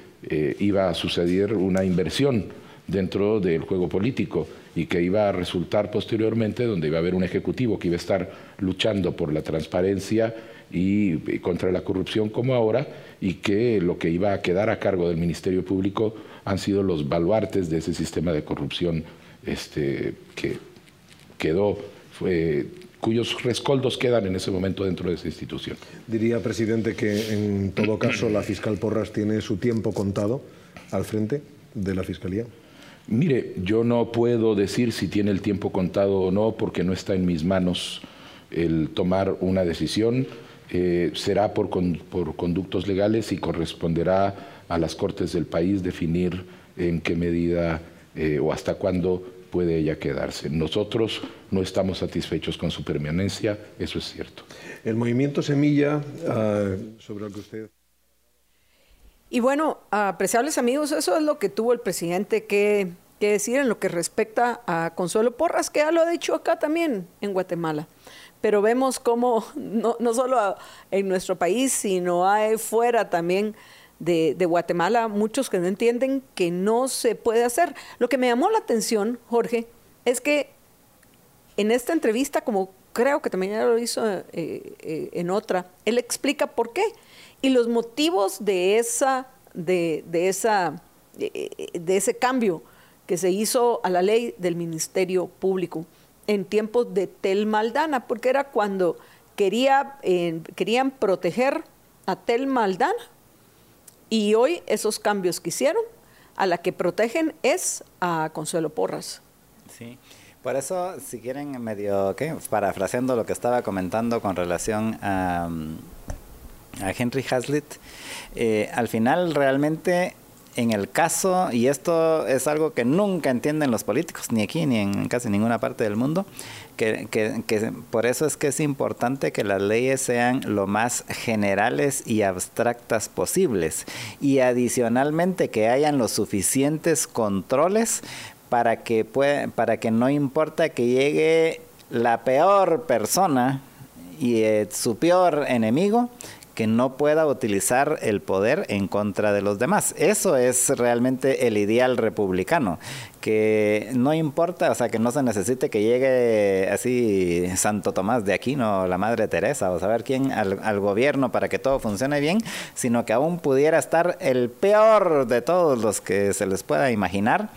iba a suceder una inversión dentro del juego político y que iba a resultar posteriormente donde iba a haber un ejecutivo que iba a estar luchando por la transparencia y, contra la corrupción como ahora y que lo que iba a quedar a cargo del Ministerio Público han sido los baluartes de ese sistema de corrupción este, que quedó, cuyos rescoldos quedan en ese momento dentro de esa institución. Diría, presidente, que en todo caso la fiscal Porras tiene su tiempo contado al frente de la Fiscalía. Mire, yo no puedo decir si tiene el tiempo contado o no porque no está en mis manos el tomar una decisión. Eh, será por, por conductos legales y corresponderá a las Cortes del país definir en qué medida eh, o hasta cuándo puede ella quedarse. Nosotros no estamos satisfechos con su permanencia, eso es cierto. El movimiento Semilla, ah, sobre el que usted... Y bueno, apreciables amigos, eso es lo que tuvo el presidente que, que decir en lo que respecta a Consuelo Porras, que ya lo ha dicho acá también en Guatemala. pero vemos cómo *laughs* no, no solo en nuestro país, sino hay fuera también de, Guatemala muchos que no entienden que no se puede hacer. Lo que me llamó la atención, Jorge, es que en esta entrevista, como creo que también ya lo hizo eh, eh, en otra, él explica por qué y los motivos de esa, de, de esa, de ese cambio que se hizo a la ley del Ministerio Público en tiempos de Tel Maldana, porque era cuando quería, eh, querían proteger a Tel Maldana y hoy esos cambios que hicieron, a la que protegen es a Consuelo Porras. Sí. Por eso, si quieren, medio, ¿qué? parafraseando lo que estaba comentando con relación a, a Henry Hazlitt, eh, al final realmente en el caso, y esto es algo que nunca entienden los políticos, ni aquí ni en casi ninguna parte del mundo, que, que, por eso es que es importante que las leyes sean lo más generales y abstractas posibles. Y adicionalmente que hayan los suficientes controles para que, para que no importa que llegue la peor persona y eh, su peor enemigo, que no pueda utilizar el poder en contra de los demás. Eso es realmente el ideal republicano, que no importa, o sea, que no se necesite que llegue así Santo Tomás de Aquino, la Madre Teresa, o saber quién al, gobierno para que todo funcione bien, sino que aún pudiera estar el peor de todos los que se les pueda imaginar,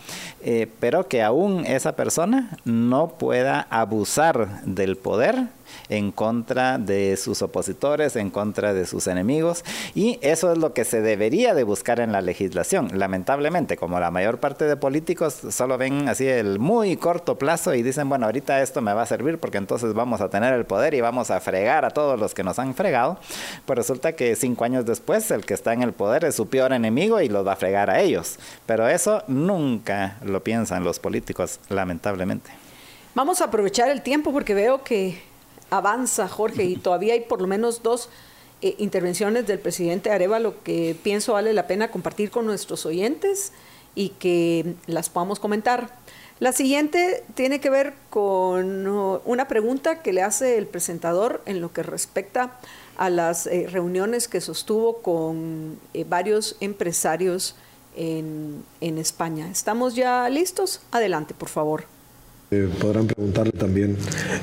eh, pero que aún esa persona no pueda abusar del poder en contra de sus opositores, en contra de sus enemigos. Y eso es lo que se debería de buscar en la legislación. Lamentablemente, como la mayor parte de políticos solo ven así el muy corto plazo y dicen, bueno, ahorita esto me va a servir porque entonces vamos a tener el poder y vamos a fregar a todos los que nos han fregado, pues resulta que cinco años después el que está en el poder es su peor enemigo y los va a fregar a ellos. Pero eso nunca lo piensan los políticos, lamentablemente. Vamos a aprovechar el tiempo porque veo que avanza, Jorge, y todavía hay por lo menos dos eh, intervenciones del presidente Arevalo que pienso vale la pena compartir con nuestros oyentes y que las podamos comentar. La siguiente tiene que ver con uh, una pregunta que le hace el presentador en lo que respecta a las eh, reuniones que sostuvo con eh, varios empresarios en, en España. ¿Estamos ya listos? Adelante, por favor. Eh, podrán preguntarle también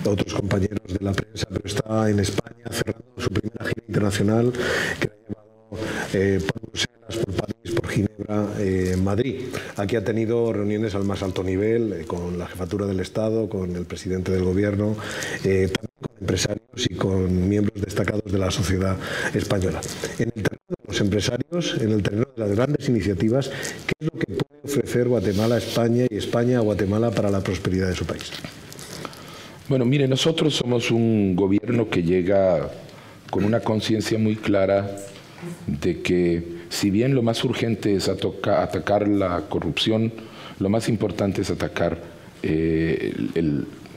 a otros compañeros de la prensa, pero está en España cerrando su primera gira internacional que ha llevado eh, por Bruselas, por París, por Ginebra, eh, Madrid. Aquí ha tenido reuniones al más alto nivel eh, con la jefatura del Estado, con el presidente del Gobierno, también con empresarios y con miembros destacados de la sociedad española. En el terreno de los empresarios, en el terreno de las grandes iniciativas, ¿qué es lo que puede ofrecer Guatemala a España y España a Guatemala para la prosperidad de su país? Bueno, mire, nosotros somos un gobierno que llega con una conciencia muy clara de que si bien lo más urgente es atacar la corrupción, lo más importante es atacar eh,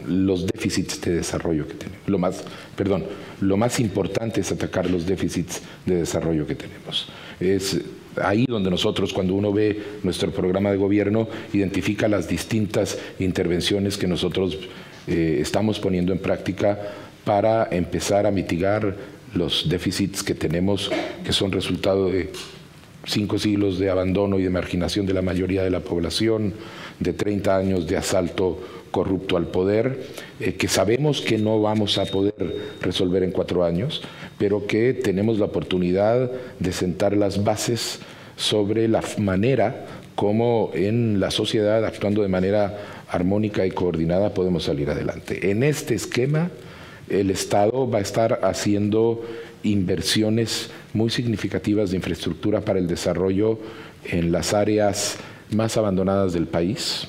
los déficits de desarrollo que tenemos. Lo más, perdón, lo más importante es atacar los déficits de desarrollo que tenemos. Es ahí donde nosotros, cuando uno ve nuestro programa de gobierno, identifica las distintas intervenciones que nosotros eh, estamos poniendo en práctica para empezar a mitigar los déficits que tenemos, que son resultado de cinco siglos de abandono y de marginación de la mayoría de la población, de 30 años de asalto corrupto al poder, eh, que sabemos que no vamos a poder resolver en cuatro años, pero que tenemos la oportunidad de sentar las bases sobre la manera como en la sociedad, actuando de manera armónica y coordinada, podemos salir adelante. En este esquema, el Estado va a estar haciendo inversiones muy significativas de infraestructura para el desarrollo en las áreas más abandonadas del país,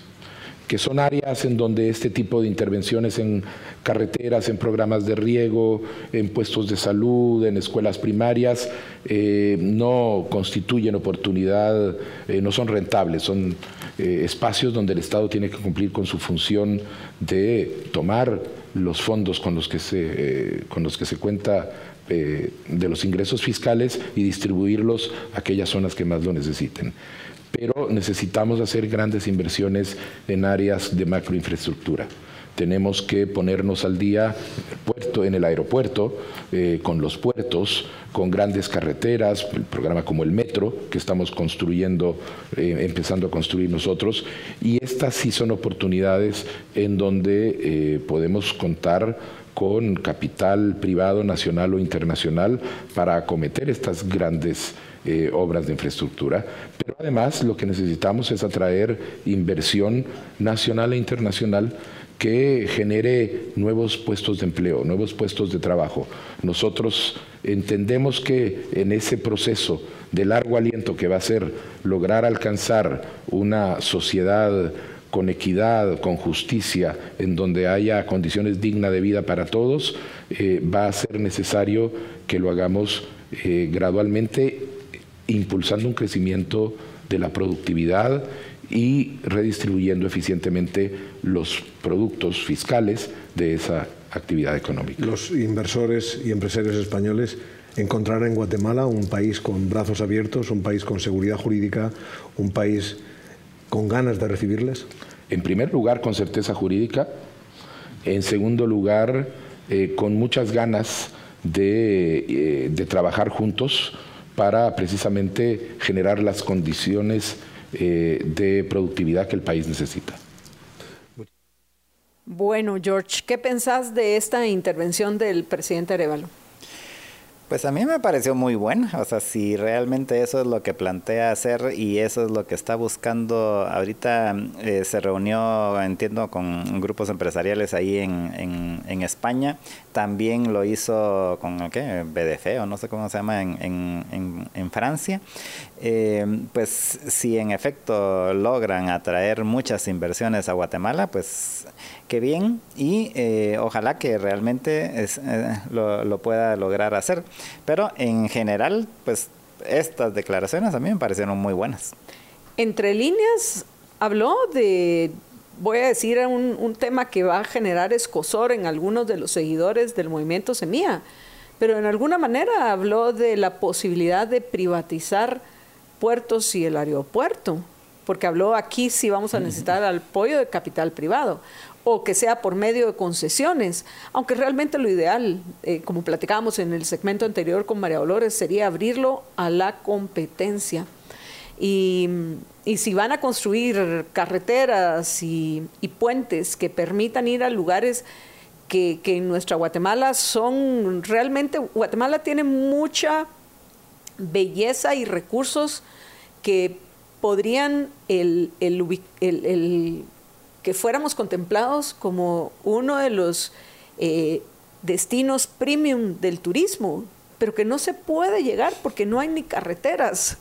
que son áreas en donde este tipo de intervenciones en carreteras, en programas de riego, en puestos de salud, en escuelas primarias, eh, no constituyen oportunidad, eh, no son rentables, son eh, espacios donde el Estado tiene que cumplir con su función de tomar los fondos con los que se, con los que se cuenta de los ingresos fiscales y distribuirlos a aquellas zonas que más lo necesiten pero necesitamos hacer grandes inversiones en áreas de macroinfraestructura. Tenemos que ponernos al día puerto, en el aeropuerto, eh, con los puertos, con grandes carreteras, el programa como el metro que estamos construyendo, eh, empezando a construir nosotros, y estas sí son oportunidades en donde eh, podemos contar con capital privado, nacional o internacional para acometer estas grandes obras de infraestructura. Pero además lo que necesitamos es atraer inversión nacional e internacional que genere nuevos puestos de empleo, nuevos puestos de trabajo. Nosotros entendemos que en ese proceso de largo aliento que va a ser lograr alcanzar una sociedad con equidad, con justicia, en donde haya condiciones dignas de vida para todos, eh, va a ser necesario que lo hagamos eh, gradualmente, impulsando un crecimiento de la productividad y redistribuyendo eficientemente los productos fiscales de esa actividad económica. Los inversores y empresarios españoles encontrarán en Guatemala un país con brazos abiertos, un país con seguridad jurídica, un país con ganas de recibirles? En primer lugar, con certeza jurídica. En segundo lugar, eh, con muchas ganas de, eh, de, trabajar juntos para precisamente generar las condiciones eh, de productividad que el país necesita. Bueno, George, ¿qué pensás de esta intervención del presidente Arevalo? Pues a mí me pareció muy buena, o sea, si realmente eso es lo que plantea hacer y eso es lo que está buscando, ahorita eh, se reunió, entiendo, con grupos empresariales ahí en, en, España, también lo hizo con ¿qué? BDF o no sé cómo se llama en, en Francia, eh, pues si en efecto logran atraer muchas inversiones a Guatemala, pues qué bien y eh, ojalá que realmente eh, lo, pueda lograr hacer. Pero en general, pues estas declaraciones a mí me parecieron muy buenas. Entre líneas, habló de, voy a decir, un, un tema que va a generar escosor en algunos de los seguidores del movimiento Semilla, pero en alguna manera habló de la posibilidad de privatizar puertos y el aeropuerto, porque habló aquí si vamos a necesitar *laughs* apoyo de capital privado o que sea por medio de concesiones, aunque realmente lo ideal, eh, como platicábamos en el segmento anterior con María Dolores, sería abrirlo a la competencia. Y, si van a construir carreteras y, puentes que permitan ir a lugares que, que en nuestra Guatemala son realmente, Guatemala tiene mucha belleza y recursos que podrían el, que fuéramos contemplados como uno de los eh, destinos premium del turismo, pero que no se puede llegar porque no hay ni carreteras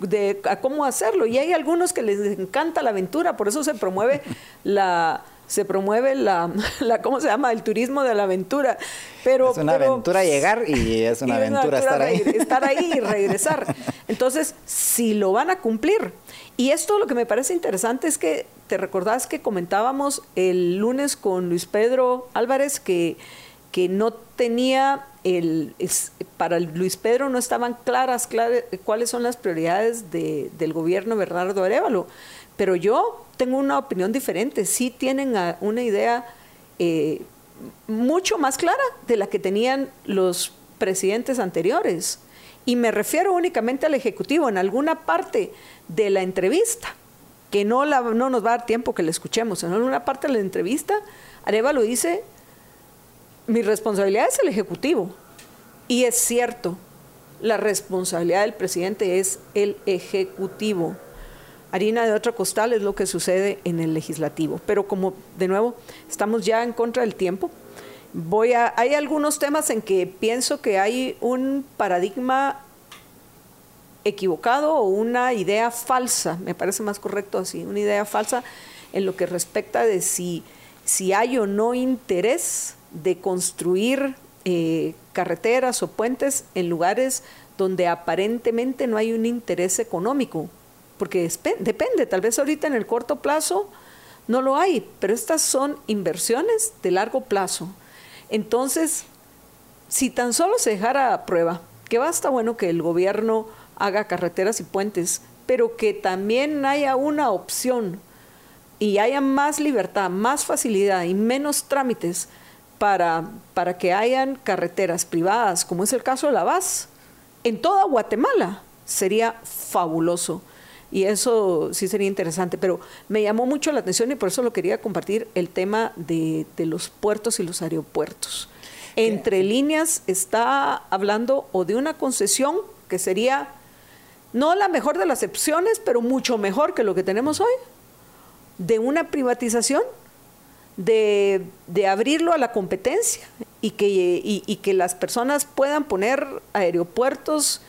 de a cómo hacerlo. Y hay algunos que les encanta la aventura, por eso se promueve *laughs* la se promueve la, la, ¿cómo se llama? El turismo de la aventura. Pero, es una aventura llegar y es una, *laughs* aventura, estar ahí. Estar ahí y regresar. *laughs* Entonces, si lo van a cumplir. Y esto lo que me parece interesante es que te recordás que comentábamos el lunes con Luis Pedro Álvarez que, que no tenía el, para Luis Pedro no estaban claras, cuáles son las prioridades de, del gobierno Bernardo Arevalo. Pero yo tengo una opinión diferente. Sí tienen una idea eh, mucho más clara de la que tenían los presidentes anteriores. Y me refiero únicamente al Ejecutivo. En alguna parte de la entrevista, que no, la, no nos va a dar tiempo que la escuchemos, en alguna parte de la entrevista, Arevalo dice, mi responsabilidad es el Ejecutivo. Y es cierto, la responsabilidad del presidente es el Ejecutivo harina de otro costal es lo que sucede en el legislativo. Pero como de nuevo estamos ya en contra del tiempo, voy a hay algunos temas en que pienso que hay un paradigma equivocado o una idea falsa, me parece más correcto así, una idea falsa en lo que respecta de si, si hay o no interés de construir eh, carreteras o puentes en lugares donde aparentemente no hay un interés económico porque depende, tal vez ahorita en el corto plazo no lo hay, pero estas son inversiones de largo plazo. Entonces, si tan solo se dejara a prueba, que basta bueno que el gobierno haga carreteras y puentes, pero que también haya una opción y haya más libertad, más facilidad y menos trámites para, para que hayan carreteras privadas, como es el caso de la VAS, en toda Guatemala, sería fabuloso. Y eso sí sería interesante, pero me llamó mucho la atención y por eso lo quería compartir, el tema de, de los puertos y los aeropuertos. Entre líneas está hablando o de una concesión que sería no la mejor de las opciones, pero mucho mejor que lo que tenemos hoy, de una privatización, de, abrirlo a la competencia y que, y, que las personas puedan poner aeropuertos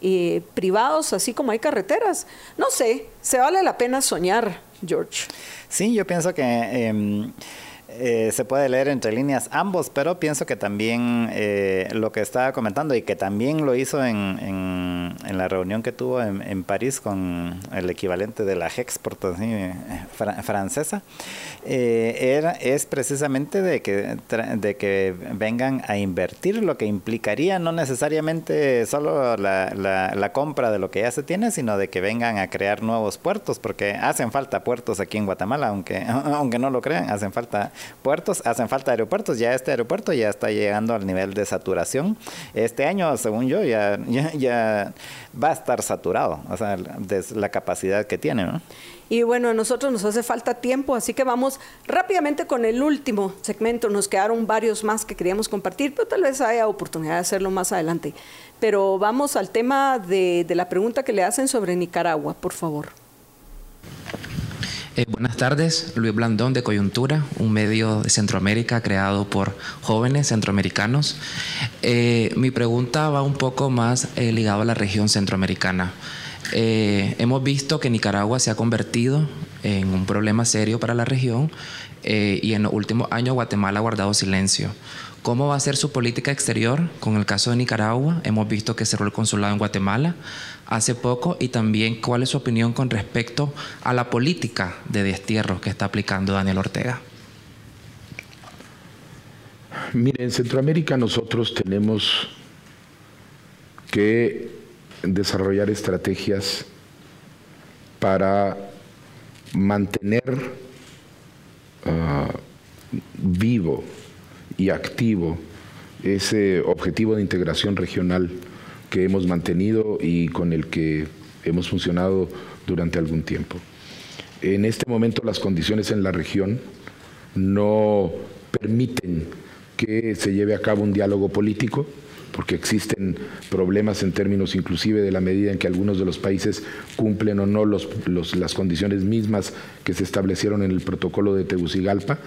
eh, privados así como hay carreteras. No sé, se vale la pena soñar, George. Sí, yo pienso que... Em, eh, se puede leer entre líneas ambos, pero pienso que también eh, lo que estaba comentando y que también lo hizo en, en, la reunión que tuvo en, París con el equivalente de la Hexport eh, francesa, era, es precisamente de que, de que vengan a invertir, lo que implicaría no necesariamente solo la, la, la compra de lo que ya se tiene, sino de que vengan a crear nuevos puertos, porque hacen falta puertos aquí en Guatemala, aunque, *laughs* aunque no lo crean, hacen falta puertos, hacen falta aeropuertos, ya este aeropuerto ya está llegando al nivel de saturación. Este año, según yo, ya, *laughs* ya, va a estar saturado, o sea, de la capacidad que tiene, Y bueno, a nosotros nos hace falta tiempo, así que vamos rápidamente con el último segmento. Nos quedaron varios más que queríamos compartir, pero tal vez haya oportunidad de hacerlo más adelante. Pero vamos al tema de, de la pregunta que le hacen sobre Nicaragua, por favor. Eh, buenas tardes, Luis Blandón de Coyuntura, un medio de Centroamérica creado por jóvenes centroamericanos. Eh, mi pregunta va un poco más eh, ligado a la región centroamericana. hemos visto que Nicaragua se ha convertido en un problema serio para la región y en los últimos años Guatemala ha guardado silencio. ¿Cómo va a ser su política exterior con el caso de Nicaragua? Hemos visto que cerró el consulado en Guatemala hace poco y también cuál es su opinión con respecto a la política de destierro que está aplicando Daniel Ortega. Mire, en Centroamérica nosotros tenemos que desarrollar estrategias para mantener ah, vivo y activo ese objetivo de integración regional que hemos mantenido y con el que hemos funcionado durante algún tiempo. En este momento las condiciones en la región no permiten que se lleve a cabo un diálogo político, porque existen problemas en términos inclusive de la medida en que algunos de los países cumplen o no las condiciones mismas que se establecieron en el protocolo de Tegucigalpa.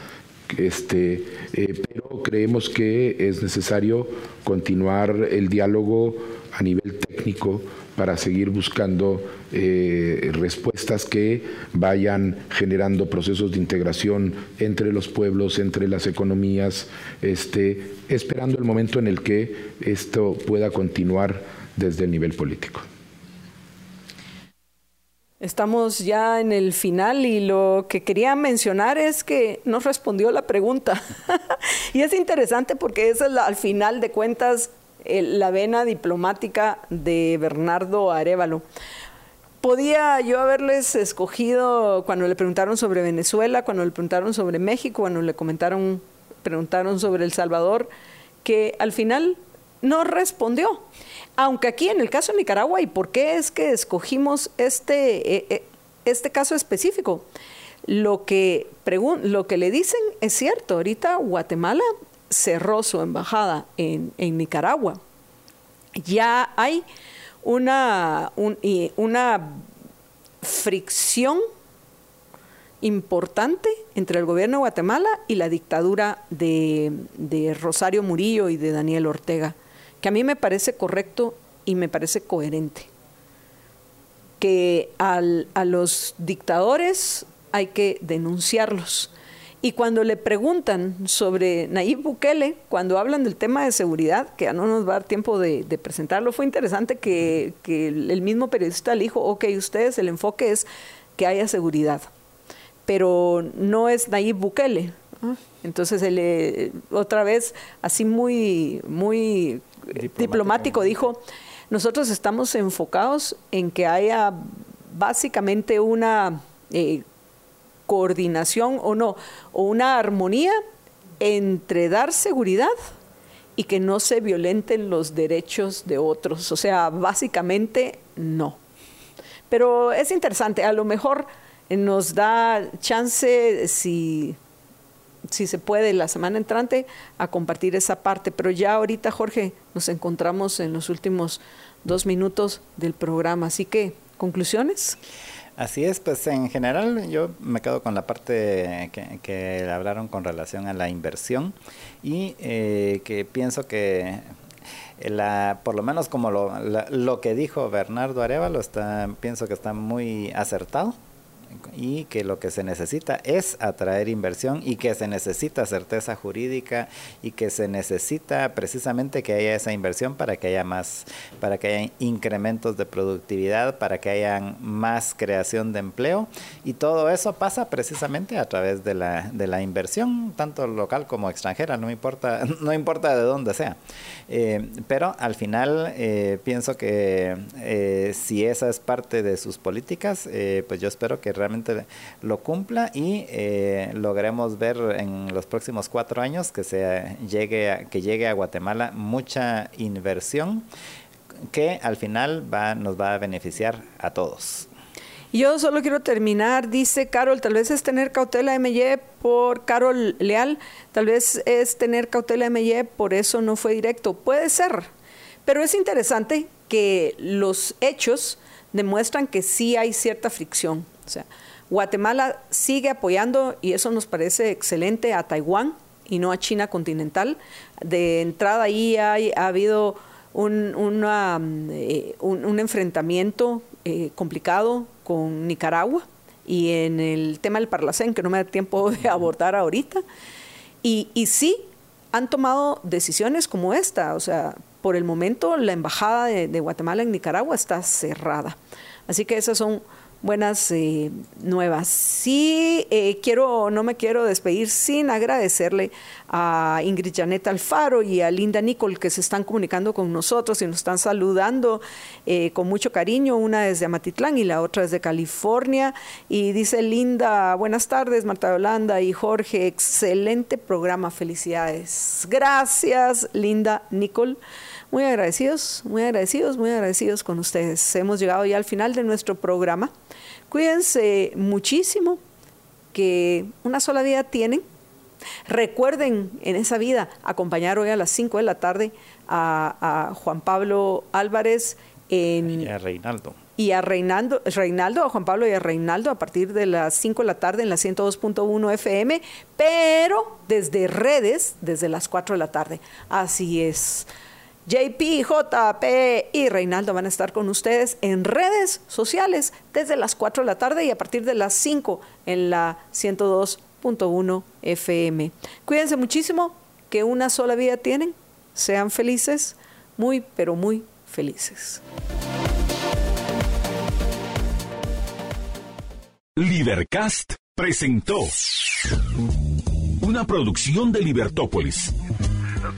Este, eh, pero creemos que es necesario continuar el diálogo a nivel técnico para seguir buscando eh, respuestas que vayan generando procesos de integración entre los pueblos, entre las economías, este, esperando el momento en el que esto pueda continuar desde el nivel político. Estamos ya en el final y lo que quería mencionar es que no respondió la pregunta. *laughs* y es interesante porque es al final de cuentas la vena diplomática de Bernardo Arevalo. Podía yo haberles escogido cuando le preguntaron sobre Venezuela, cuando le preguntaron sobre México, cuando le comentaron, preguntaron sobre El Salvador, que al final no respondió. Aunque aquí en el caso de Nicaragua, ¿y por qué es que escogimos este, eh, eh, este caso específico? Lo que, lo que le dicen es cierto, ahorita Guatemala cerró su embajada en, Nicaragua. Ya hay una, una fricción importante entre el gobierno de Guatemala y la dictadura de, Rosario Murillo y de Daniel Ortega, que a mí me parece correcto y me parece coherente. Que a los dictadores hay que denunciarlos y cuando le preguntan sobre Nayib Bukele, cuando hablan del tema de seguridad, que ya no nos va a dar tiempo de, presentarlo, fue interesante que, el mismo periodista le dijo, ok, ustedes el enfoque es que haya seguridad, pero no es Nayib Bukele. Entonces, él, eh, otra vez, así muy, muy diplomático, dijo, nosotros estamos enfocados en que haya básicamente una... Eh, coordinación o no, o una armonía entre dar seguridad y que no se violenten los derechos de otros. O sea, básicamente no. Pero es interesante, a lo mejor nos da chance, si, si se puede, la semana entrante, a compartir esa parte. Pero ya ahorita, Jorge, nos encontramos en los últimos dos minutos del programa. Así que, ¿conclusiones? Así es, pues en general yo me quedo con la parte que, hablaron con relación a la inversión y eh, que pienso que la, por lo menos como lo, lo que dijo Bernardo Arevalo, está, pienso que está muy acertado y que lo que se necesita es atraer inversión y que se necesita certeza jurídica y que se necesita precisamente que haya esa inversión para que haya más, para que haya incrementos de productividad, para que haya más creación de empleo y todo eso pasa precisamente a través de la, de la inversión, tanto local como extranjera, no importa, *laughs* no importa de dónde sea. Eh, pero al final eh, pienso que eh, si esa es parte de sus políticas, pues yo espero que realmente lo cumpla y logremos ver en los próximos cuatro años que se llegue que llegue a Guatemala mucha inversión que al final va, nos va a beneficiar a todos. Yo solo quiero terminar, dice Carol, tal vez es tener cautela MY por Carol Leal, tal vez es tener cautela MY, por eso no fue directo. Puede ser, pero es interesante que los hechos demuestran que sí hay cierta fricción. O sea, Guatemala sigue apoyando, y eso nos parece excelente, a Taiwán y no a China continental. De entrada ahí hay, ha habido un, eh, un enfrentamiento eh, complicado con Nicaragua y en el tema del Parlacén, que no me da tiempo de abordar ahorita. Y, y sí, han tomado decisiones como esta. O sea, por el momento la embajada de, de Guatemala en Nicaragua está cerrada. Así que esas son buenas eh, nuevas. Sí, eh, quiero, no me quiero despedir sin agradecerle a Ingrid Janet Alfaro y a Linda Nicole que se están comunicando con nosotros y nos están saludando eh, con mucho cariño, una desde Amatitlán y la otra desde California. Y dice Linda, buenas tardes, Marta Yolanda y Jorge, excelente programa, felicidades. Gracias, Linda Nicole. Muy agradecidos, muy agradecidos, muy agradecidos con ustedes. Hemos llegado ya al final de nuestro programa. Cuídense muchísimo, que una sola vida tienen. Recuerden en esa vida acompañar hoy a las 5 de la tarde a, Juan Pablo Álvarez en, y a Reinaldo. Y a Reinaldo, Reinaldo, a Juan Pablo y a Reinaldo a partir de las 5 de la tarde en la 102.1 FM, pero desde redes desde las 4 de la tarde. Así es. JP, JP y Reinaldo van a estar con ustedes en redes sociales desde las 4 de la tarde y a partir de las 5 en la 102.1 FM. Cuídense muchísimo, que una sola vida tienen. Sean felices, muy, pero muy felices. Libercast presentó una producción de Libertópolis.